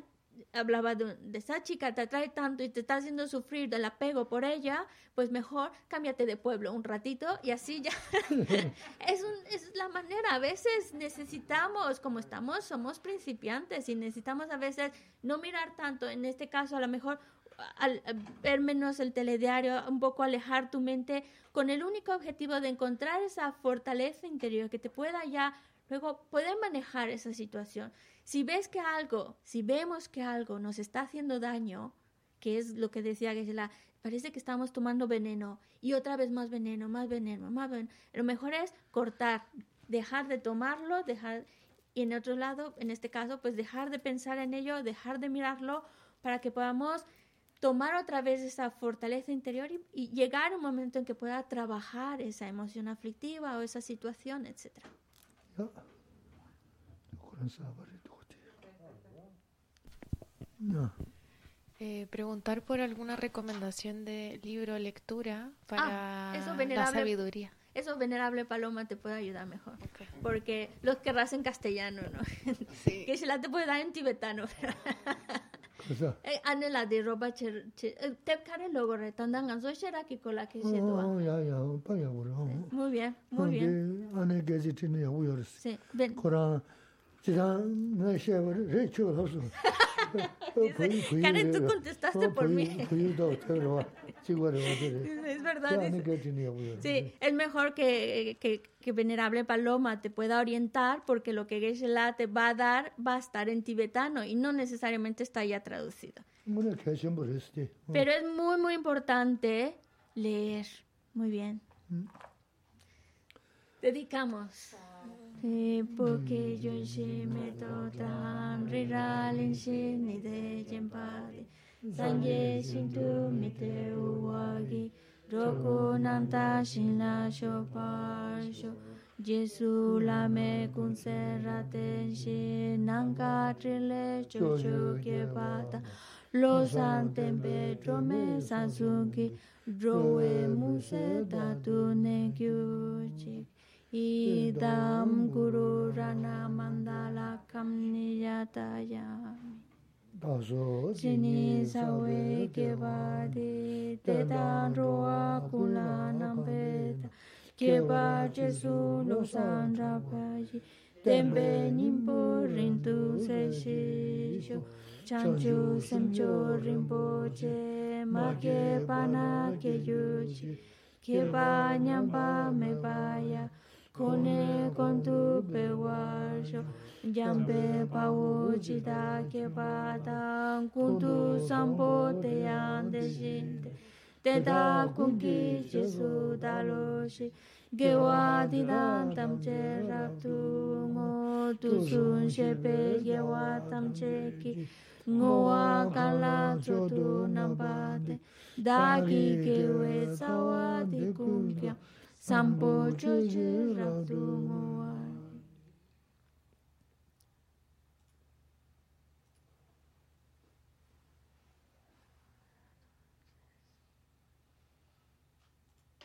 hablaba de, esa chica te atrae tanto y te está haciendo sufrir del apego por ella, pues mejor cámbiate de pueblo un ratito y así ya es, un, es la manera. A veces necesitamos, como estamos, somos principiantes y necesitamos a veces no mirar tanto, en este caso a lo mejor al, ver menos el telediario, un poco alejar tu mente con el único objetivo de encontrar esa fortaleza interior que te pueda ya luego poder manejar esa situación. Si ves que algo, si vemos que algo nos está haciendo daño, que es lo que decía Gisela, parece que estamos tomando veneno y otra vez más veneno, más veneno, más veneno. Lo mejor es cortar, dejar de tomarlo, dejar y en otro lado, en este caso, pues dejar de pensar en ello, dejar de mirarlo para que podamos tomar otra vez esa fortaleza interior y, llegar a un momento en que pueda trabajar esa emoción aflictiva o esa situación, etcétera. Eh, preguntar por alguna recomendación de libro o lectura para ah, eso la sabiduría. Eso, Venerable Paloma, te puede ayudar mejor. Porque los querrás en castellano, ¿no? Sí. que se la te puede dar en tibetano. Anela de roba che te care logo retandan anzo shera ki kola que se toa. Oh, ya ya, pa ya bro. Muy bien, muy bien. Ane que se tiene ya uyor. Sí, ven. Kora 지난 나 쉐버 레초 하소. Karen, tú contestaste por mí. es verdad. Sí, es mejor que, que, que, Venerable Paloma te pueda orientar porque lo que Geshe la te va a dar va a estar en tibetano y no necesariamente está ya traducido. Pero es muy, muy importante leer. Muy bien. Dedicamos. Eh, porque yo se me totan riralin sin ni de jempade. Sanje sin tu mi te uwagi. Roku nanta sin la shoparsho. Jesu la me kun serraten sin nanka trile chocho ke pata. Los antempe me sansuki. Drowe muse tatu ne kyuchik. idam guru rana mandala kam niyatayami dazo jini sawe kevadi tedan roa kula nambeta keva jesu lo sandra paji tembe nimpo rintu se shisho chanchu semcho rinpo che ma ke pana ke yuchi keva nyamba me baya cone con tu peguayo, yambe pa uchita que pata, con tu sampo te ande shinte, te da con ki Jesu da loshi, que wadi dan tam che raptu ngo, tu sun shepe que watam cheki, ngoa kala chotu nampate, dagi ke we sawa di kumpya, 三宝珠珠，朗读我。